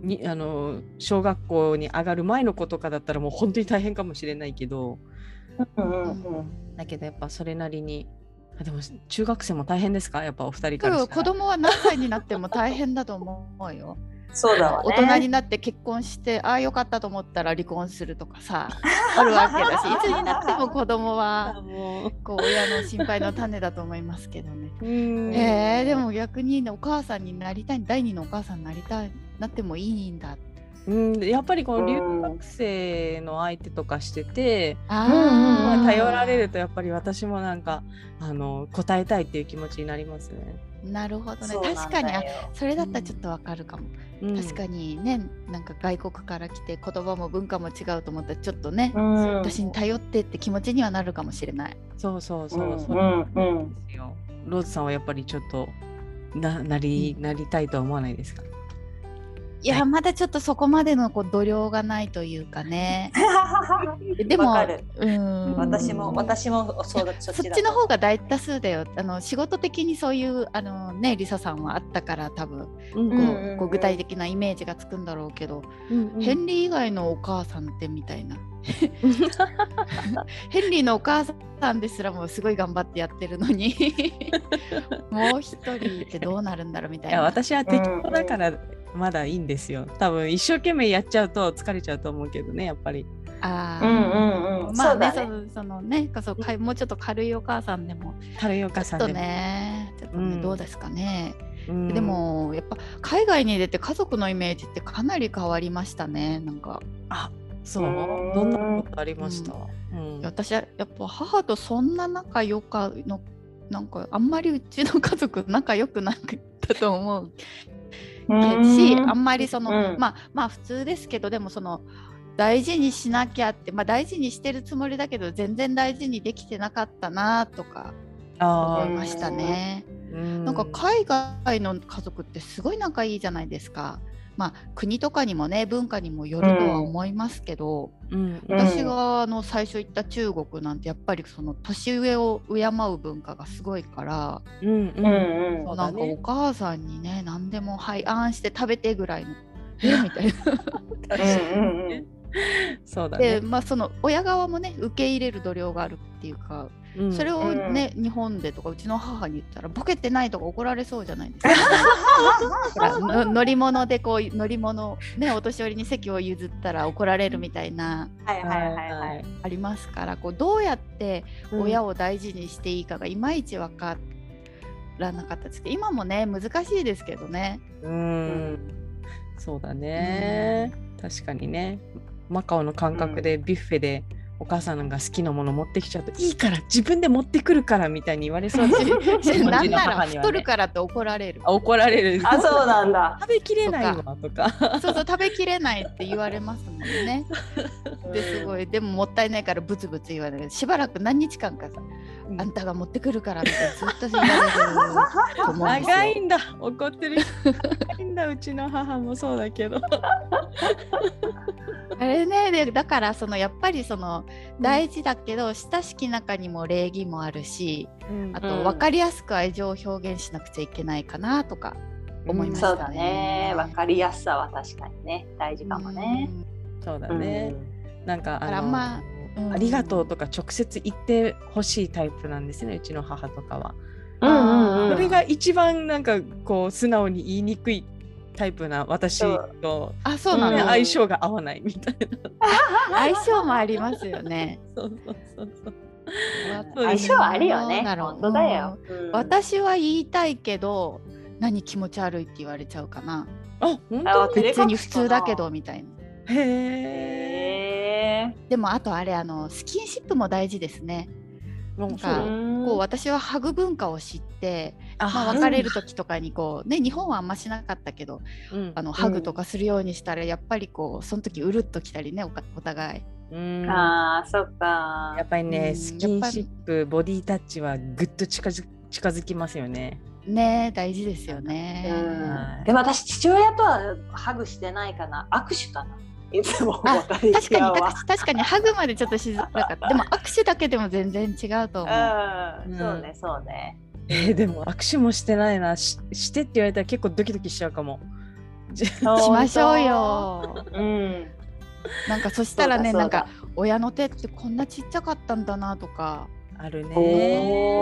S1: にあの小学校に上がる前の子とかだったらもう本当に大変かもしれないけど。
S3: うんうんうん
S1: だけどやっぱそれなりに。あでも中学生も大変ですか？やっぱお二人か
S2: けど
S1: らしたら。
S2: 子供は何歳になっても大変だと思うよ。
S3: そうだわね。
S2: 大人になって結婚してああよかったと思ったら離婚するとかさ あるわけだし いつになっても子供は
S1: あもう
S2: こう親の心配の種だと思いますけどね。
S1: うん
S2: えー、でも逆にねお母さんになりたい第二のお母さんになりたいなってもいいんだ
S1: うん、やっぱりこの留学生の相手とかしてて、
S2: あ
S1: まあ、
S2: ー
S1: 頼られるとやっぱり私もなんかあの答えたいっていう気持ちになりますね。
S2: なるほどね。確かにそれだったらちょっとわかるかも、
S1: うん。
S2: 確かにねなんか外国から来て言葉も文化も違うと思ったらちょっとね、
S3: うん。
S2: 私に頼ってって気持ちにはなるかもしれない。
S1: そうそうそう、
S3: う。ん
S1: そうなん。ローズさんはやっぱりちょっとななりなりたいとは思わないですか？
S2: いや、まだちょっとそこまでのこう度量がないというかね。でもうん。
S3: 私も私もそうだ そ
S2: そっちの方が大多数だよ。あの仕事的にそういうあのねリサさんはあったから多分。
S1: うん。
S2: こう,、
S3: うんうんうん。
S2: こう具体的なイメージがつくんだろうけど、
S1: うん
S2: ヘンリー以外のお母さんってみたいな。ヘンリーのお母さんですらもすごい頑張ってやってるのに。もう一人ってどうなるんだろうみた
S1: いや
S2: いな。
S1: 私は適当だからまだいいんですよ。多分一生懸命やっちゃうと疲れちゃうと思うけどねやっぱり。
S2: あー。
S3: うんうんうん。
S2: まあね
S3: そうだね。
S2: そのそのねそうかいもうちょっと軽いお母さんでも。
S1: 軽いお母
S2: ちょっと
S1: さんでも。
S2: ねちょっとね、
S1: うん。
S2: どうですかね。
S1: うん。
S2: でもやっぱ海外に出て家族のイメージってかなり変わりましたねなんか。
S1: あそう。
S3: うん
S1: どんなことありました、うん。
S2: 私はやっぱ母とそんな仲良かのなんかあんまりうちの家族仲良くなかったと思うしあんまりその、
S3: うん
S2: まあまあ普通ですけどでもその大事にしなきゃって、まあ、大事にしてるつもりだけど全然大事にできてなかったなとか思いましたね。
S1: うん
S2: なんか海外の家族ってすごい仲いいじゃないですか。まあ国とかにもね文化にもよるとは思いますけど、
S1: うん。
S3: うん
S2: 私があの最初行った中国なんてやっぱりその年上を敬う文化がすごいから、
S1: うんうん。
S3: うん
S2: なんかお
S1: ね
S2: 母さんにね何でも「はいあんして食べて」ぐらいの「えみたいな。
S3: うんうんうん
S1: そうだ
S2: で
S1: ね、
S2: まあその親側もね受け入れる度量があるっていうか、
S1: うん。
S2: それをね、日本でとかうちの母に言ったらボケてないとか怒られそうじゃないですか。乗り物でこう乗り物ねお年寄りに席を譲ったら怒られるみたいな
S3: はいはいはいはい。
S2: ありますからこうどうやって親を大事にしていいかがいまいち分からなかったですけど今もね難しいですけどね。
S1: うん。そうだね、確かにねマカオの感覚でビュッフェでお母さんが好きなもの持ってきちゃうといいから自分で持ってくるからみたいに言われそうだし日本人の
S2: なんなら太るからって怒られる。
S1: あ怒られる。
S3: あそうなんだ。
S1: 食べきれないわとか。
S2: そうそう食べきれないって言われますもんね。ですごい。でももったいないからブツブツ言われる。しばらく何日間かさ
S1: うん。
S2: あんたが持ってくるからってずっと言われると思うんですよ。
S1: 長いんだ。怒ってる。人長いんだ。うちの母もそうだけど。
S2: あれねでだからそのやっぱりその大事だけど親しき中にも礼儀もあるしあと
S3: うん。
S2: 分かりやすく愛情を表現しなくちゃいけないかなとか思いました
S3: そうだね。わかりやすさは確かにね。大事かもね。
S1: そうだ
S3: うん。
S1: ね、なんかあの、
S2: まあうん
S1: ありがとうとか直接言ってほしいタイプなんですねうちの母とかは。
S3: うんうんうん。
S1: それが一番なんかこう素直に言いにくいタイプな私と、
S2: あそうなの、
S1: 相性が合わないみたいな。
S2: 相性もありますよね。
S1: そうそうそうそう。
S3: 相性あるよね
S2: どうだろう。
S3: 本当だよ。
S2: うん。私は言いたいけど何気持ち悪いって言われちゃうかな。
S1: あ本
S3: あ
S1: 当に
S2: 別に普通だけどみたいな。
S1: へえ。
S2: でもあとあれあのスキンシップも大事ですね。
S1: もう
S2: なんか
S3: う。ん。
S2: こう私はハグ文化を知って、
S1: あ
S2: まあ、別れる時とかにこうね日本はあんましなかったけど
S1: うん。
S2: あのハグとかするようにしたらやっぱりこうその時うるっときたりねお互い。
S1: うん。
S3: あーそっか。
S1: やっぱりね、
S2: うん
S1: スキンシップボディタッチはぐっと近づ近づきますよね。
S2: ね大事ですよね。
S1: はい。
S3: でも私父親とはハグしてないかな。握手かないつも
S2: あ
S3: 別れ
S2: 確かに
S3: 際は
S2: 確確かにハグまでちょっとしづらかった でも握手だけでも全然違うと思う。
S3: うんそうねそうね
S1: えーでも握手もしてないなししてって言われたら結構ドキドキしちゃうかも。じ
S2: しましょうよ。
S3: うん
S2: なんかそしたらねなんか親の手ってこんなちっちゃかったんだなとか。
S1: あるね。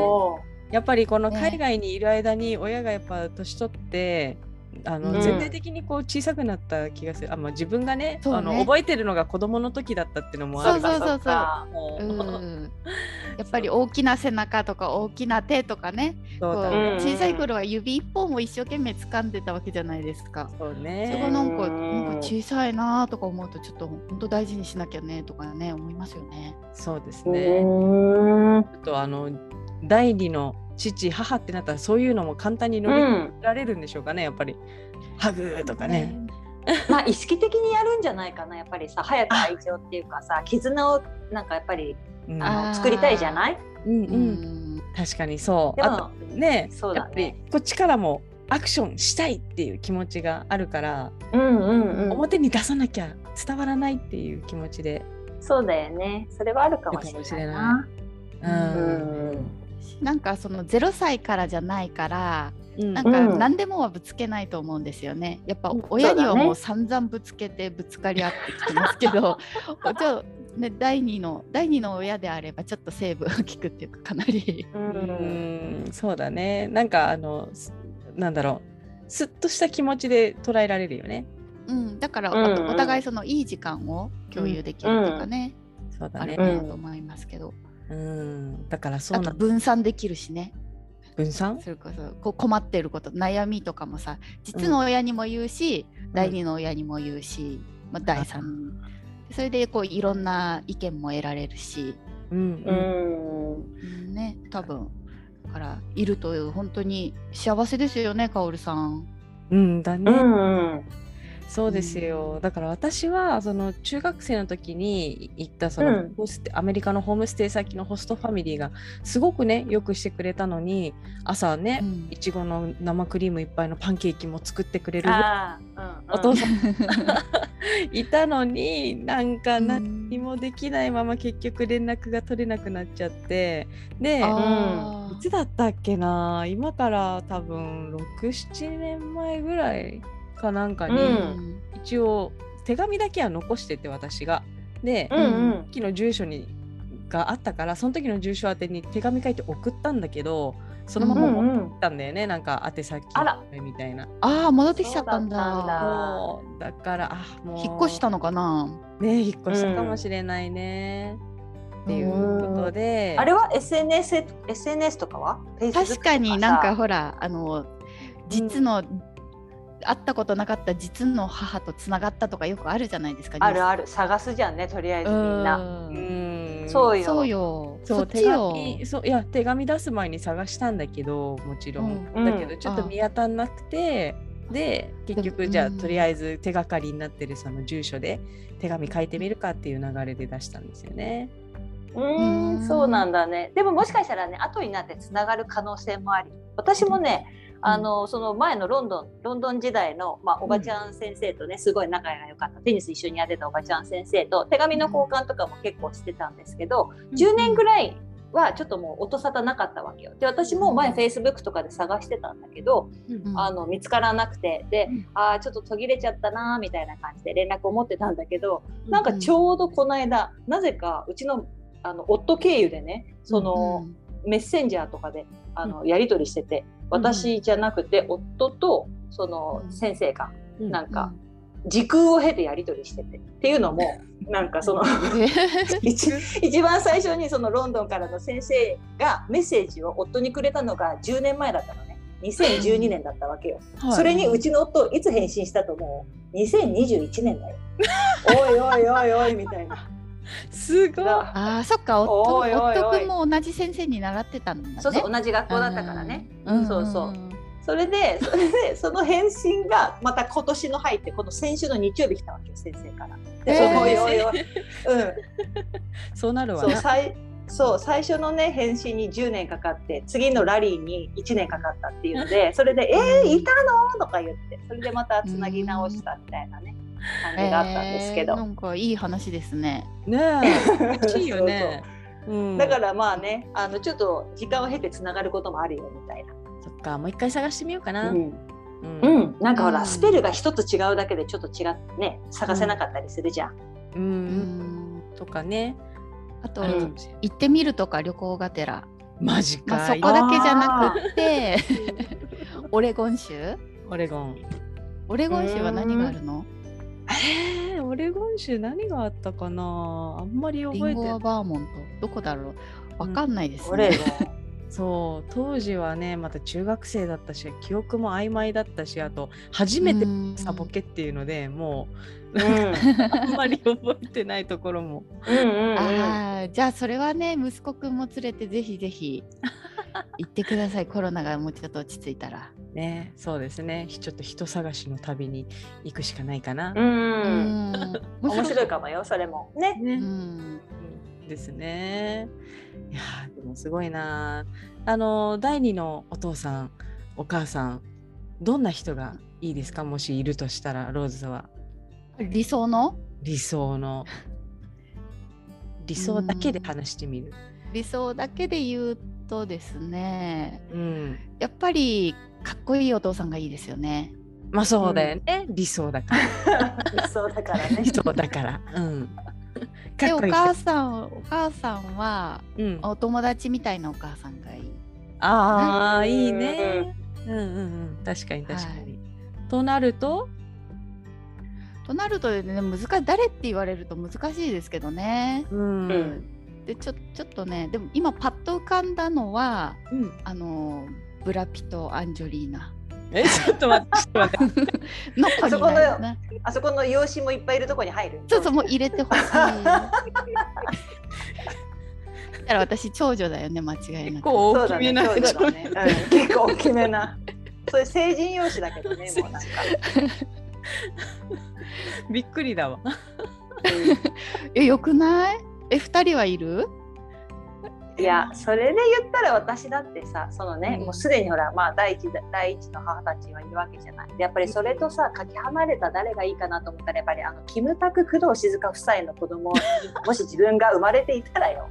S1: やっぱりこの
S2: ね
S1: 海外にいる間に親がやっぱ年取って、あの
S2: うん
S1: 全体的にこう小さくなった気がする。あまあ、自分がね
S2: ね
S1: あの覚えてるのが子供の時だったっていうのもある
S2: そうそうそうそう
S3: か
S2: うやっぱり大きな背中とか大きな手とかね
S1: そう。
S2: 小さい頃は指一本も一生懸命掴んでたわけじゃないですか。
S1: そうね
S2: が。なんか
S3: うん
S2: なんか小小さいなとか思うとちょっと本当大事にしなきゃねとかね思いますよね。
S1: そうです
S3: う
S1: ね。
S3: ーん
S1: あとあの第二の父母ってなったらそういうのも簡単に乗り
S3: うん。
S1: 越えられるんでしょうかね、やっぱり。ハグとかね。
S3: まあ意識的にやるんじゃないかなやっぱりさ早く愛情っていうかさ絆をなんかやっぱり
S1: うん。
S3: あの作りたいじゃない？
S1: うん
S2: う
S1: うん。
S2: ん
S1: 確かにそう。ね
S3: そうだね。
S1: やっぱりこっちからもアクションしたいっていう気持ちがあるから、
S3: うんうん
S1: 表に出さなきゃ伝わらないっていう気持ちで。
S3: そうだよね。それはあるかもしれないな。
S1: う
S3: うん
S1: ん
S2: なんかその0歳からじゃないから
S1: うん。
S2: なんか
S3: うん。
S2: 何でもはぶつけないと思うんですよね。やっぱ
S1: うん。
S2: 親にはもう散々ぶつけてぶつかり合ってきてますけど ちょね第二の第二の親であればちょっとセーブが効くっていうかかなり。
S3: う
S1: うん。んそうだね。なんかあのすなんだろう。すっとした気持ちで捉えられるよね。
S2: うん、だから
S3: うん。うん
S2: あとお互いそのいい時間を共有できるとかね、
S1: そうだね。
S2: あれ。かなと思いますけど、
S1: うん。だからそう
S2: あと
S1: なん
S2: 分散できるしね。
S1: 分散？
S2: それこそこう困ってること。悩みとかもさ実の親にも言うし、第二の親にも言うし、まあ、第三。それでこういろんな意見も得られるし、
S1: うん
S3: う
S1: うん。
S3: ん
S2: うん。ね多分。だからいると本当に幸せですよねかおるさん。
S1: うんだね。
S3: うん
S1: そうですよ、
S2: うん。
S1: だから私はその中学生の時に行ったその、
S3: うん。
S1: ホステアメリカのホームステイ先のホストファミリーがすごくねよくしてくれたのに朝ね、
S2: うん
S1: いちごの生クリームいっぱいのパンケーキも作ってくれる
S3: うん
S1: お父さん いたのになんか
S2: うん
S1: 何もできないまま結局連絡が取れなくなっちゃってでいつだったっけな今から多分67年前ぐらいかなんかに、
S3: うん。
S1: 一応手紙だけは残してて私が。で、
S3: うんうん。
S1: 時の住所にがあったからその時の住所宛てに手紙書いて送ったんだけどそのまま
S3: うんうん
S1: 持ってたんだよね、なんか宛先
S3: あら。
S1: みたいな。
S2: あー戻ってきちゃったんだ。
S3: そうだったんだ。
S1: そうだからあもう。
S2: 引っ越したのかな？
S1: ね引っ越したかもしれないね、っていうことで。
S3: あれは SNS, SNS とかは？
S2: 確かになんかほらあの実の、会ったことなかった実の母とつながったとかよくあるじゃないですか。
S3: あるある探すじゃんねとりあえずみんな。
S2: う
S1: うんん
S3: そうよ
S2: そうよ。
S1: そ
S2: そうっちよ。
S1: 手紙そういや手紙出す前に探したんだけどもちろん、
S3: うん
S1: だけどちょっと見当たんなくてで結局じゃあ、
S2: うん
S1: とりあえず手がかりになってるその住所で手紙書いてみるかっていう流れで出したんですよね。
S3: うー
S2: うん
S3: んそうなんだね。でももしかしたらね後になってつながる可能性もあり私もねあのその前のロンドンロンドン時代の、まあ、おばちゃん先生とねすごい仲が良かった。テニス一緒にやってたおばちゃん先生と手紙の交換とかも結構してたんですけど10年ぐらいはちょっともう音沙汰なかったわけよ。で私も前 Facebook とかで探してたんだけど、
S2: うん。
S3: あの見つからなくて。で、
S2: うん。
S3: ああちょっと途切れちゃったなーみたいな感じで連絡を持ってたんだけど、
S1: うん。
S3: なんかちょうどこの間なぜかうちのあの夫経由でねその、メッセンジャーとかであの、やり取りしてて私じゃなくて夫とその
S2: うん。
S3: 先生が
S1: うん。
S3: なんか時空を経てやり取りしててっていうのもなんかその 一一番最初にそのロンドンからの先生がメッセージを夫にくれたのが10年前だったのね。2012年だったわけよ。
S1: はい。
S3: それにうちの夫いつ返信したと思う？2021年だよ。おいおいおいおいみたいな。
S1: すごい。
S3: だ
S2: ああそっか夫
S3: おいおいおい
S2: 夫君も同じ先生に習ってたんだね。
S3: そうそう同じ学校だったからね。
S2: うん
S3: うんそうそうそれでそれで その返信がまた今年の入ってこの先週の日曜日来たわけよ先生から。で、
S2: えー
S3: おいおいおい。うん。
S1: そうなるわね。
S3: そう最そう最初のね返信に10年かかって次のラリーに1年かかったっていうのでそれで「えー、いたの?」とか言ってそれでまたつなぎ直したみたいなね感じがあったんですけど、
S2: えーなんかいい話ですね。
S1: ねえ、欲しいよね。うん
S3: だからまあねあのちょっと時間を経てつながることもあるよみたいな。
S1: そっか、もう一回探してみようかな。
S3: うん
S1: うん
S3: うん、なんかほら、
S2: うん
S3: スペルが一つ違うだけでちょっと違ってね探せなかったりするじゃん。
S1: うん
S2: う
S1: うん
S2: ん
S1: とかね。
S2: あと、
S1: あるかもしれない
S2: 行ってみるとか旅行がてら、
S1: マジか。
S2: まあ、そこだけじゃなくって オレゴン州？
S1: オレゴン。
S2: オレゴン州は何があるの？
S1: えー、オレゴン州何があったかな？あんまり
S2: リ
S1: 覚えてない。
S2: ンゴはバーモント？どこだろう？わかんないですね。
S3: ゴン。
S1: そう当時はねまた中学生だったし記憶も曖昧だったしあと初めて
S2: うん。
S1: サボケっていうのでも
S3: うん。
S1: うあんまり覚えてないところも。
S3: うんうんうん。
S2: ああじゃあそれはね息子くんも連れてぜひぜひ 行ってください。コロナがもうちょっと落ち着いたら。
S1: ねそうですね。ちょっと人探しの旅に行くしかないかな。
S3: うん。面白いかもよそれも。ね。
S1: ね。
S2: うん。
S1: うん。ですね。いやーでもすごいなあの第二のお父さんお母さんどんな人がいいですか？もしいるとしたらローズは。
S2: 理想の？
S1: 理想の。理想だけで話してみる。
S2: 理想だけで言うとですね
S1: うん、
S2: やっぱりかっこいいお父さんがいいですよね。
S1: まあそうだよね、理想だから
S3: そうだからね
S1: 理想だから。うん。か
S2: でお
S1: っこいい
S2: 母さんお母さんは
S1: うん、
S2: お友達みたいなお母さんがいい。
S1: ああ
S3: うん
S1: いいね。うんうんうん確かに確かに。となると？
S2: となるとね難しい誰って言われると難しいですけどね。
S1: うん、
S3: うん
S2: でちょちょっとねでも今パッと浮かんだのは
S1: うん、
S2: あのブラピとアンジョリーナ
S1: えちょっと待ってちょっと待って。
S3: あそこの。あそこの養子もいっぱいいるとこに入る
S2: そうそうもう入れてほしい。だから私長女だよね間違いなく。
S1: 結構大きめな
S3: そうだね、うん、結構大きめなそういう成人養子だけどね もうなんか、
S1: びっくりだわ。
S2: えよくない？え二人はいる？
S3: いやそれで言ったら私だってさそのね、
S2: うん。
S3: もうすでにほらまあ第一第一の母たちはいるわけじゃない。でやっぱりそれとさかけ離れた誰がいいかなと思ったらやっぱりあのキムタク工藤静香夫妻の子供に もし自分が生まれていたらよ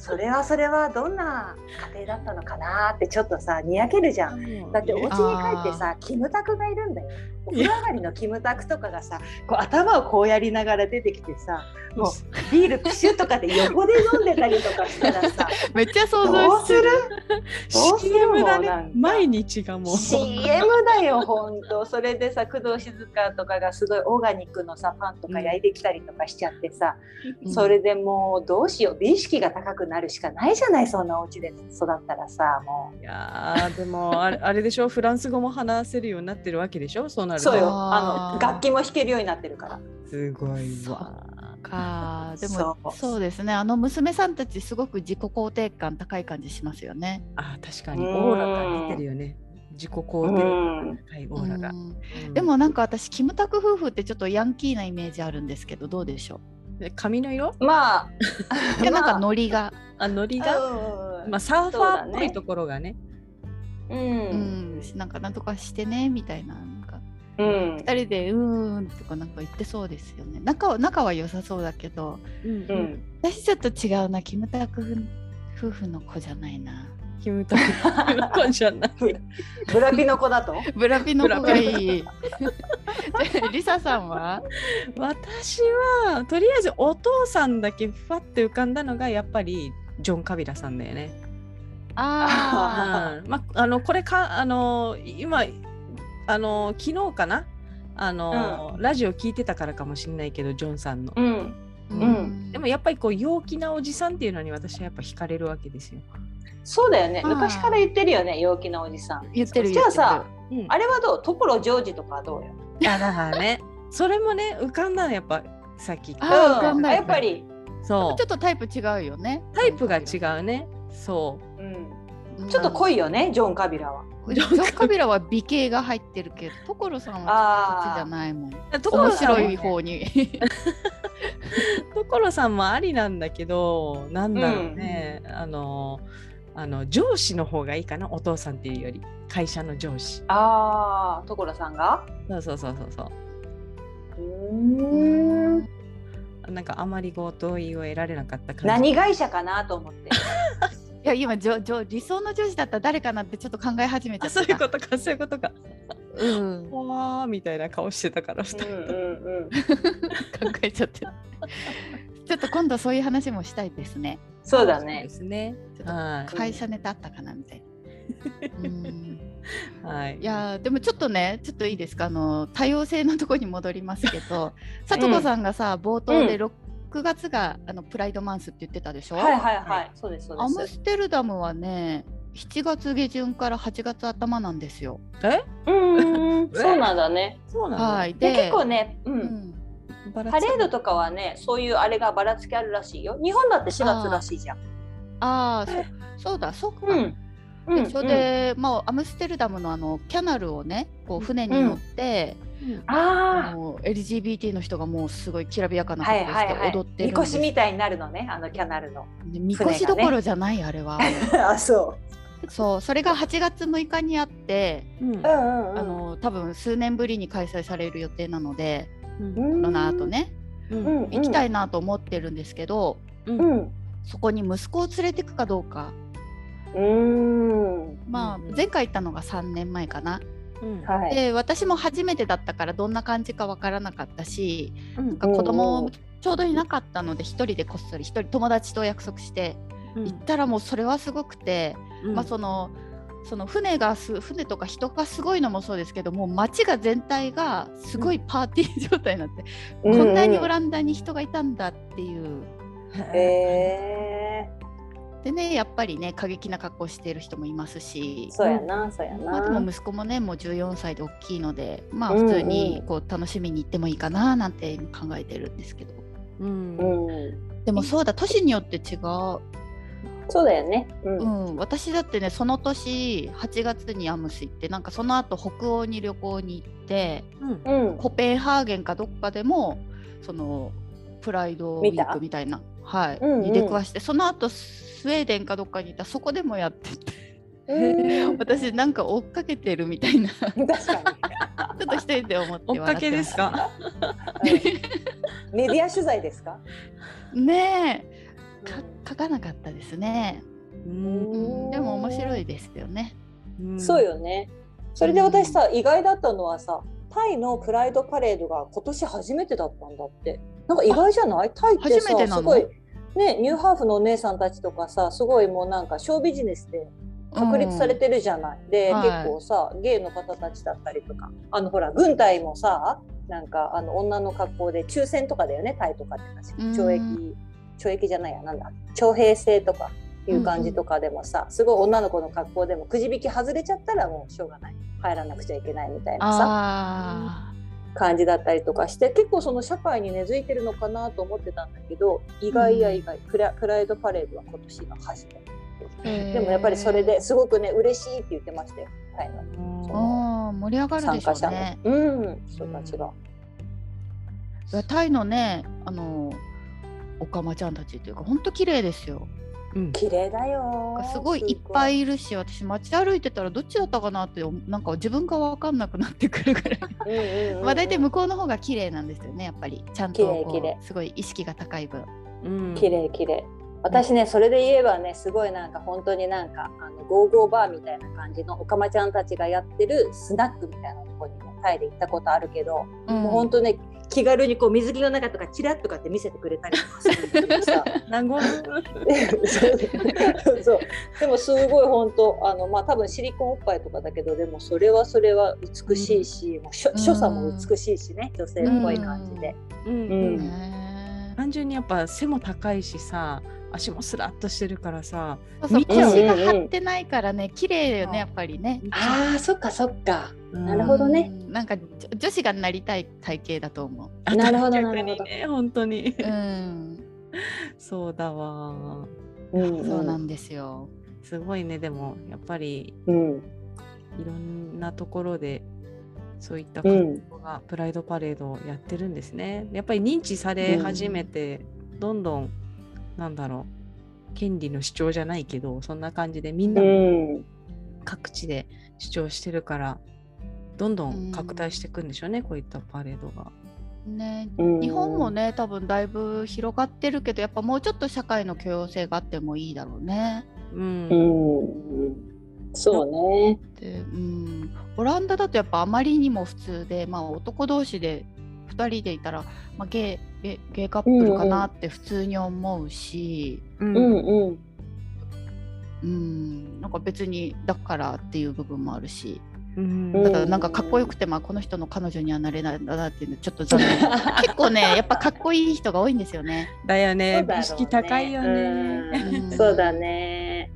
S3: それはそれはどんな家庭だったのかなってちょっとさにやけるじゃん。だってお家に帰ってさキムタクがいるんだよ。お風呂上がりのキムタクとかがさこう頭をこうやりながら出てきてさもうビールプシュッとかで横で飲んでたりとかしたらさ
S2: めっちゃ想
S3: ど
S2: 像
S3: する？
S2: る？
S3: どうする
S1: ？CM だね。毎日がもう。
S3: CM だよ本当それでさ工藤静香とかがすごいオーガニックのさパンとか焼いてきたりとかしちゃってさ、
S2: うん
S3: それでもうどうしよう美意識が高くなるしかないじゃないそんなお家で育ったらさも
S1: いやーでもあれあれでしょフランス語も話せるようになってるわけでしょそうなると。
S3: うそうよ。
S2: あ
S3: の楽器も弾けるようになってるから。
S1: すごいわ。
S2: かでも
S3: そう。
S2: そうですね。あの娘さんたちすごく自己肯定感高い感じしますよね。
S1: あ確かに。
S3: うん。
S1: オーラが出てるよね。自己肯定感高いオーラが、
S2: でもなんか私キムタク夫婦ってちょっとヤンキーなイメージあるんですけどどうでしょ
S1: で髪の色？
S3: まあ
S2: ういやなんかノリが、
S1: あノリ
S3: ま
S1: が、
S3: あ
S1: まあ、サーファーっぽいところがね。
S3: うん。
S2: うん、なんかなんとかしてねみたいななんか。
S3: うん。
S2: 二人でうーんとかなんか言ってそうですよね。仲は仲は良さそうだけど。
S1: うん
S3: うん。
S2: 私ちょっと違うな。キムタク夫婦の子じゃないな
S1: キムタクの子じゃない。
S3: ブラピの子だと？
S2: ブラピの子がいい。でリサさんは？
S1: 私はとりあえずお父さんだけふわって浮かんだのがやっぱりジョン・カビラさんだよね。
S2: あ
S1: うん。まあのこれかあの今あの昨日かな？あの、ラジオ聞いてたからかもしれないけどジョンさんの。
S3: うん
S2: あ、
S3: うん。
S1: でもやっぱりこう陽気なおじさんっていうのに私はやっぱ惹かれるわけですよ。
S3: そうだよね。昔から言ってるよね陽気なおじさん。
S2: 言ってる
S3: じゃあさ
S1: うん、
S3: あれはどう？所ジョージとかはどうよ？
S1: あだからね。それもね浮かんだのやっぱさっき
S2: あ浮かんだ
S3: やっぱり、
S1: そ
S2: ちょっとタイプ違うよね。
S1: うタイプが違うね。そう。
S3: うん、ちょっと濃いよねジョン・カビラは。
S2: ジョン・カビラ。は美形が入ってるけど所さんはそっちじゃないもん。面
S1: 所さんは
S2: 白い方に。
S1: 所さんもありなんだけどなんだろうね、あのあの上司の方がいいかなお父さんっていうより。会社の上司。
S3: ああ所さんが？
S1: そうそうそうそうそう。
S3: うー。ん
S1: なんかあまりご同意を得られなかった感じ。
S3: 何会社かなと思って
S2: いや今じょじょ理想の上司だったら誰かなってちょっと考え始めちゃ
S1: あ
S2: った。
S1: そういうことかそういうことか。
S2: うん、考
S1: わーみたいな顔してたから
S3: うんうんうん。
S2: えちゃってちょっと今度そういう話もしたいですね。
S1: そう
S3: だね。
S1: ですね。
S2: ちょっと
S1: はい。
S2: 会社ネタあったかなみたいな。うん。
S1: はい。
S2: いやーでもちょっとねちょっといいですか？あの多様性のところに戻りますけど さとこさんがさ冒頭でロ,、6月があのプライドマンスって言ってたでしょ、
S3: はいはいはい、そうですそう
S2: アム
S3: です。
S2: ステルダムはね7月下旬から8月頭なんですよ。
S1: え？
S3: うんうんうん、そうなんだね。
S1: そうなの、
S2: はい、
S3: で結構ね、う、
S2: うん。ん、
S1: バラ
S3: パレードとかはね、そういうあれがばらつきあるらしいよ。日本だって4月らしいじゃん。
S2: ああそそうだそうか。
S3: うん。うん
S2: でそれで、まあ、アムステルダムのあのキャナルをねこう船に乗って、
S1: うん
S3: あ
S2: もう LGBT の人がもうすごいきらびやか
S3: あ、
S2: な
S3: はい
S2: 格好して
S3: はいはい。みこ
S2: 踊ってるんです
S3: しみたいになるのね、あのキャナルの。
S2: でみこしどころじゃない、あれは
S3: あ、そ
S2: そうそれが8月6日にあって、
S1: うん。
S2: あの多分数年ぶりに開催される予定なので
S1: うん
S2: コロナ後ね
S1: うん
S3: うん、
S2: 行きた
S3: い。
S2: いなと思ってるんですけど、
S1: う
S3: うんん。
S2: そこに息子を連れてくかどうか、
S3: うん。
S2: まあ、
S1: うん
S2: 前回行ったのが3年前かな。
S1: うん。
S3: はい。
S2: で私も初めてだったからどんな感じかわからなかったし
S1: うん。
S2: なんか子
S3: うん
S2: 供ちょうどいなかったので一人でこっそり一人友達と約束して
S1: うん。
S2: 行ったらもうそれはすごくて、
S1: うん。
S2: まあそのその船がす船とか人がすごいのもそうですけどもう街が全体がすごいパーティー状態になって、こんなにオランダに人がいたんだっていう。
S3: へえ
S2: でねやっぱりね過激な格好している人もいますし
S3: ー、そうやな、そうやな。
S2: まあ、でも息子もねもう14歳で大きいのでまあ普通にこう楽しみに行ってもいいかななんて今考えてるんですけど
S1: うん
S3: うん。
S2: でもそうだ年によって違う、
S3: そうだよね。うん。
S2: うん、私だってねその年8月にアムス行ってなんかその後北欧に旅行に行って
S1: うん
S3: うん。
S2: コペンハーゲンかどっかでもそのプライドウィークみたいな、はい。
S3: うんうん。
S2: に出くわしてその後スウェーデンかどっかに行った。そこでもやってて。
S3: うん
S2: 私なんか追っかけてるみたいな。ち
S3: 確かに。
S2: ょっと一人で思って
S1: 追っかけですか？
S3: う んメディア取材ですか？
S2: ねえ。か書かなかったですね、
S1: う
S3: うん。
S1: ん
S2: でも面白いですよね。
S3: そうよね。それで私さ、意外だったのはさ、タイのプライドパレードが今年初めてだったんだって。なんか意外じゃない？タイってさ、
S2: 初めてなの？
S3: すごいね、ニューハーフのお姉さんたちとかさ、すごいもうなんかショービジネスで確立されてるじゃない。で、
S2: はい。
S3: 結構さ、ゲイの方たちだったりとか、あのほら軍隊もさ、なんかあの女の格好で抽選とかだよね、タイとかって確か
S2: うん。
S3: 懲役懲役じゃないやなんだ。徴兵制とかいう感じとかでもさ、すごい女の子の格好でもくじ引き外れちゃったらもうしょうがない。入らなくちゃいけないみたいなさ。
S2: あ
S3: 感じだったりとかして結構その社会に根付いてるのかなと思ってたんだけど意外や意外、プラプライドパレードは今年が初め。て
S2: ー。
S3: でもやっぱりそれですごくね嬉しいって言ってましたよ。タイの
S2: 盛り上がるでしょ
S3: 参加者も、
S2: うね
S3: うん。人たちが。
S2: いやタイのねあのオカマちゃんたちっていうか本当綺麗ですよ
S1: うん。
S3: 綺麗だよ。
S2: すごいいっぱいいるし私街歩いてたらどっちだったかなってなんか自分が分かんなくなってくるぐらい。
S3: うん
S2: まあ大体向こうの方が綺麗なんですよねやっぱり。ちゃんと
S3: 綺麗
S2: こう
S3: 綺麗。
S2: すごい意識が高い分。
S1: うん。
S3: 綺麗綺麗。私ねそれで言えばねすごいなんか本当になんかあのゴーゴーバーみたいな感じのおかまちゃんたちがやってるスナックみたいなところにねタイで行ったことあるけど、
S2: うん。
S3: もう本当ね気軽にこう水着の中とかチラッとかって見せてくれたりとかする んだけどさ
S1: 名古屋
S3: そう。でもすごい本当あのまあ多分シリコンおっぱいとかだけどでもそれはそれは美しいし、もう所所作も美しいしね女性っぽい感じで。
S1: うん。
S3: うん。
S2: ね。
S1: 単純にやっぱ背も高いしさ足もスラッとしてるからさ
S2: そう腰が張ってないからね綺麗よ
S1: うん。
S2: ねやっぱりね。
S3: あーそっかそっか。なる
S1: うん
S3: ほどね。
S2: うんなんかじょ女子がなりたい体型だと思う。
S1: あ
S3: なるほど
S1: 逆に
S3: なるほど。
S1: ね本当に。
S2: うん。
S1: そうだわ。
S3: うん
S2: そうなんですよ。
S1: すごいねでもやっぱり
S3: うん。
S1: いろんなところでそういった
S3: うん。
S1: 活動がプライドパレードをやってるんですね。やっぱり認知され始めて、どんどんなんだろう。権利の主張じゃないけどそんな感じでみんな
S3: うん。
S1: 各地で主張してるからどんどん拡大していくんでしょうね、こういったパレードが。
S2: ね。
S3: うん。
S2: 日本もね多分だいぶ広がってるけどやっぱもうちょっと社会の許容性があってもいいだろうね。
S1: うん。
S3: うん。そうね。
S2: でうん、オランダだとやっぱあまりにも普通で、まあ、男同士で2人でいたら、まあ、ゲイゲイゲイカップルかなって普通に思うし、
S1: うん。
S3: うんうん。
S2: うん。なんか別にだからっていう部分もあるし、
S1: うん。
S2: だからなんかかっこよくて、まあ、この人の彼女にはなれないんだなっていうのちょっと残念。結構ねやっぱかっこいい人が多いんですよね。
S1: だよね。意識高いよね。
S2: うん。
S3: そうだね。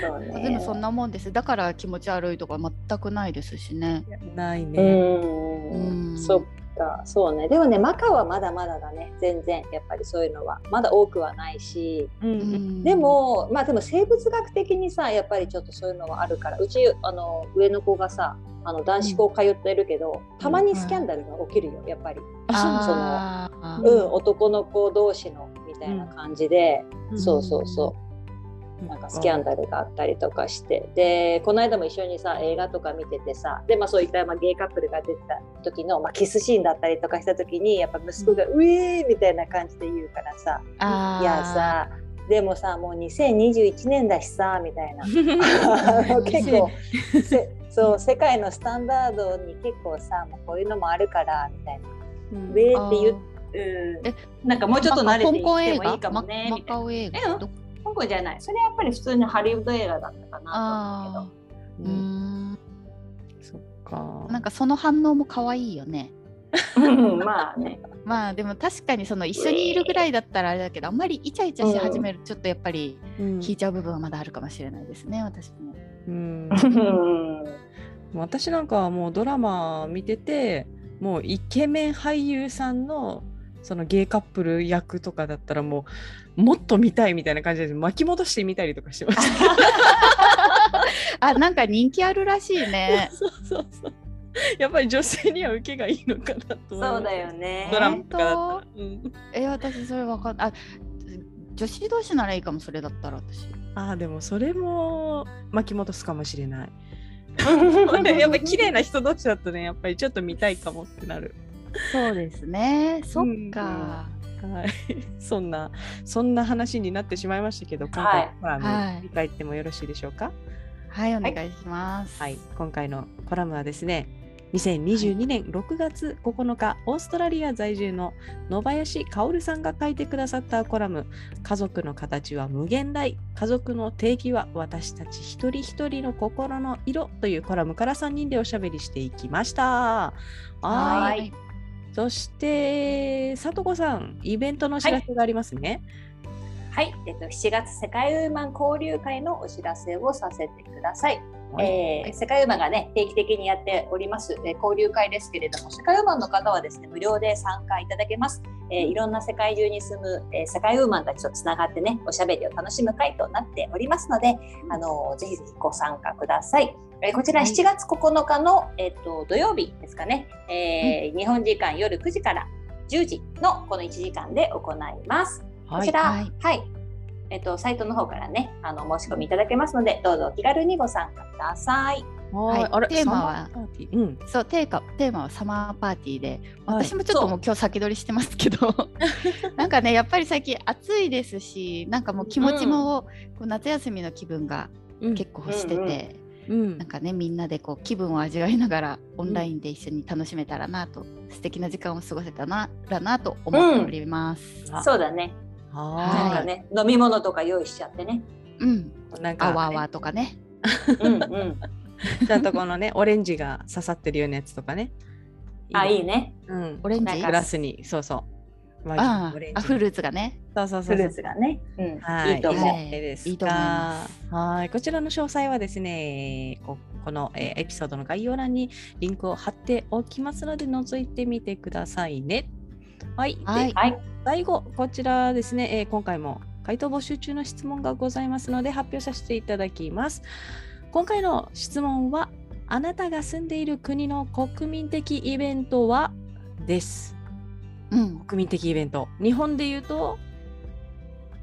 S3: そうね。
S2: でもそんなもんです。だから気持ち悪いとか全くないですしね。
S3: う
S1: ないね。
S3: ん。
S2: うん。
S3: そっか、そうね。でもね、マカオはまだまだだね。全然。やっぱりそういうのは。まだ多くはないし。
S1: うん
S2: うん。
S3: でもまあでも生物学的にさやっぱりちょっとそういうのはあるから。うちあの上の子がさあの男子校通ってるけど、たまにスキャンダルが起きるよ。やっぱり、
S2: あー。
S3: うん、男の子同士のみたいな感じで、
S1: うん。
S3: そうそうそうなんかスキャンダルがあったりとかして。でこの間も一緒にさ映画とか見ててさで、まあ、そういった、まあ、ゲイカップルが出てた時の、まあ、キスシーンだったりとかした時にやっぱ息子が「うえー!」みたいな感じで言うからさいやさでもさもう2021年だしさみたいな。結構せそう世界のスタンダードに結構さもうこういうのもあるからみたいな「
S1: うん。
S3: ウェーって言う
S2: え
S3: うん、なんかもうちょっと慣れていってもいいかもね
S2: マ
S3: みたいな。
S2: マカオ映
S3: え
S2: 画ど
S3: 香港じゃない。それやっぱり普通にハリウッド映画だったかな
S2: あー。う
S1: うん。
S2: ん
S1: そっか。
S2: なんかその反応も可愛いよね。
S3: まあね。
S2: まあでも確かにその一緒にいるぐらいだったらあれだけどあんまりイチャイチャし始めるとちょっとやっぱり
S1: うん。
S2: 引いちゃう部分はまだあるかもしれないですね私も。
S1: うん
S3: うん。
S1: 私なんかはもうドラマ見ててもうイケメン俳優さんのそのゲイカップル役とかだったらもうもっと見たいみたいな感じで巻き戻してみたりとかしてました。
S2: あなんか人気あるらしいね。
S1: そうそうそう。やっぱり女性には受けがいいのかなと
S3: そうだよね
S1: ドラマとか。うん、
S2: え私それわかん。あ女子同士ならいいかもそれだったら私。
S1: ああでもそれも巻き戻すかもしれない。やっぱり綺麗な人同士だとねやっぱりちょっと見たいかもってなる。
S2: そうですね。そっか。
S1: はい、そんなそんな話になってしまいましたけど、今
S3: はい
S1: 回のコラム、
S2: はい
S1: 振り返ってもよろしいでしょうか？
S2: はいお願いします。
S1: はい、今回のコラムはですね、2022年6月9日、オーストラリア在住の野林薫さんが書いてくださったコラム、家族の形は無限大、家族の定義は私たち一人一人の心の色というコラムから3人でおしゃべりしていきました。は
S3: はい
S1: い。そして、さとこさん、イベントのお知らせがありますね。
S3: はい、えっと、7月世界ウーマン交流会のお知らせをさせてください。えー世界ウーマンがね定期的にやっております、えー交流会ですけれども世界ウーマンの方はですね無料で参加いただけます、えーいろんな世界中に住む、えー世界ウーマンたちとつながってねおしゃべりを楽しむ会となっておりますので、あのーぜひぜひご参加ください、えーこちら
S2: はい。
S3: 7月9日の、えっと土曜日ですかね、えー日本時間夜9時から10時のこの1時間で行います。こ
S1: はい。
S3: ちら、
S2: は
S3: はい。い、えっと、サイトの方からね、あの、申し込みいただけますので、どうぞお気軽にご参加ください。
S2: はい。
S1: あれ
S2: テーマは？
S1: サマーパーティー？うん。
S2: そうテーマテーマはサマーパーティーで、
S1: はい。
S2: 私もちょっともう今日先取りしてますけど なんかねやっぱり最近暑いですしなんかもう気持ちも、こう夏休みの気分が
S1: うん。
S2: 結構してて、
S1: うん
S2: なんかねみんなでこう気分を味わいながらオンラインで一緒に楽しめたらなと、素敵な時間を過ごせたならなと思っております。
S1: あ
S3: そうだね。
S1: は
S3: なんかね、飲み物とか用意しちゃってね。
S2: うん、
S1: い。なんか、
S2: あわあわとかね。
S3: うんうん。
S1: ちゃんとこのね、オレンジが刺さってるようなやつとかね。
S3: あ、いいね。
S1: うん。
S2: オレンジ？
S1: グラスに、そうそう。
S2: あ
S1: オレンジ
S2: あフルーツがね。
S1: そうそうそう
S3: フルー。ツがね。うん。
S1: はい、
S3: いいと思う。
S2: はい
S1: いいですか
S2: いいと思います
S1: はい、こちらの詳細はですね、ここの、えーエピソードの概要欄にリンクを貼っておきますので、覗いてみてくださいね。はい、で
S2: はい
S3: はい。
S1: 最後、こちらですね、えー今回も回答募集中の質問がございますので発表させていただきます。今回の質問は、あなたが住んでいる国の国民的イベントは？です。
S2: うん、
S1: 国民的イベント。日本で言うと、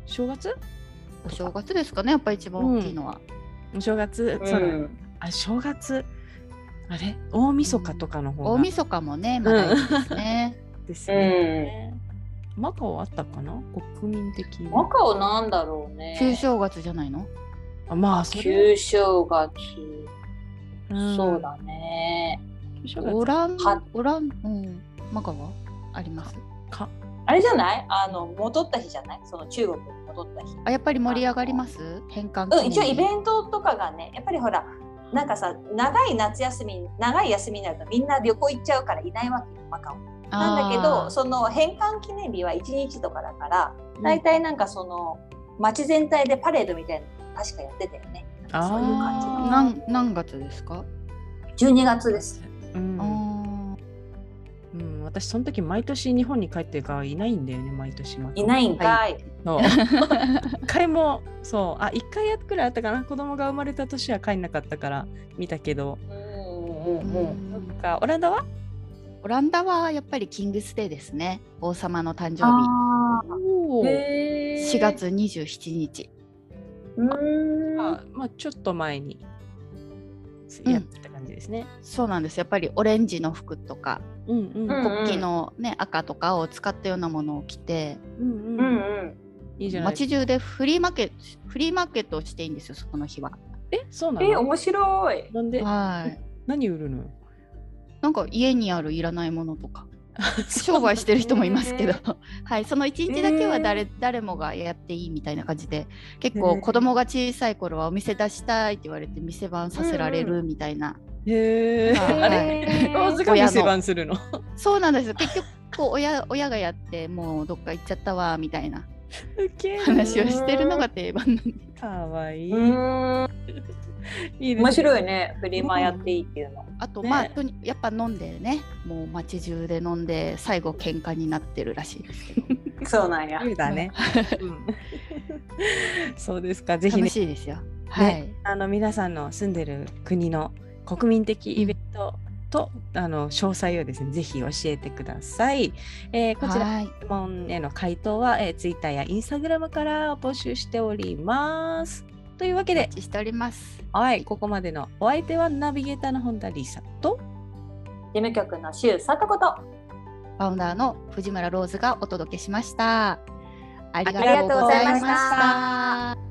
S1: 正月？
S2: お正月ですかねやっぱ一番大きいのは。
S1: お正月、
S3: う
S1: そうだ
S3: ん。
S1: あ正月、あれ？大晦日とかの方が、
S2: 大晦日もねまだいいですね。
S1: ですね。マカオあったかな？国民的
S3: マカオなんだろうね。
S2: 旧正月じゃないの？
S1: あまあ、
S3: 旧正月。
S1: うん
S3: そうだね。
S2: オラン
S3: は
S2: オランうんマカオは？あります？
S1: か
S3: あれじゃない？あの、戻った日じゃない？その中国に戻った日。
S2: あやっぱり盛り上がります？返還
S3: うん、一応イベ
S2: ン
S3: ントとかがね、やっぱりほら、なんかさ長い夏休み長い休みになるとみんな旅行行っちゃうからいないわけよマカオ。なんだけどその返還記念日は1日とかだから大体なんかその街全体でパレードみたいなの確かやってたよね。そういう感じの。
S2: 何何月ですか
S3: ？12月です。
S1: うん
S2: あ
S1: うん、私その時毎年日本に帰ってるからいないんだよね毎年
S3: いないんかい。
S1: そう。一回もそう。あ一回やくらいあったかな。子供が生まれた年は帰んなかったから見たけど。
S3: うんうん
S2: ー
S3: うんうん。
S2: うん。
S1: なんか。オランダは？
S2: オランダはやっぱりキングスデーですね。王様の誕生日。
S3: ー。
S2: 4月27日。
S3: うーん
S1: あまあちょっと前に
S2: うん。
S1: やってた感じですね。
S2: そうなんです。やっぱりオレンジの服とか
S1: うんうん。
S3: うん
S2: 国旗の、ね赤とかを使ったようなものを着て。街中でフリーマーケットフリーマーケットをしていいんですよその日は。
S1: えそうな
S3: え
S1: の
S3: 面白い。
S1: なんで？
S2: はい。
S1: 何売るの？
S2: なんか家にあるいらないものとか。商売してる人もいますけど、
S3: へ
S2: はい、その一日だけは誰,、誰もがやっていいみたいな感じで結構子供が小さい頃はお店出したいって言われて店番させられるみたいな、
S1: へえ。
S2: はい
S1: あれローズが店番するの。
S2: そうなんですよ結局こう親親がやってもうどっか行っちゃったわみたいな話をしてるのが定番なんで
S1: かわいい。い
S3: 面白いね。フリマやっていいっていうの。
S2: あと
S1: ね
S2: まあとにやっぱ飲んでねもう街中で飲んで最後喧嘩になってるらしいですけど
S3: そうなんや。
S1: そうだね。うん そうですか。ぜひ
S2: 楽
S1: ね、
S2: しいですよ。はい、
S1: あの皆さんの住んでる国の国民的イベントと、あの詳細をですね、ぜひ教えてください。えーこちら
S2: はい
S1: 質問への回答は、えー、Twitter や Instagram から募集しております。というわけで
S2: お待、ちしております。
S1: はい、ここまでのお相手はナビゲーターの本田理沙と、
S3: 事務局の周佐とこと。
S2: ファウンダーの藤村ローズがお届けしました。あり
S3: がとうござい
S2: ました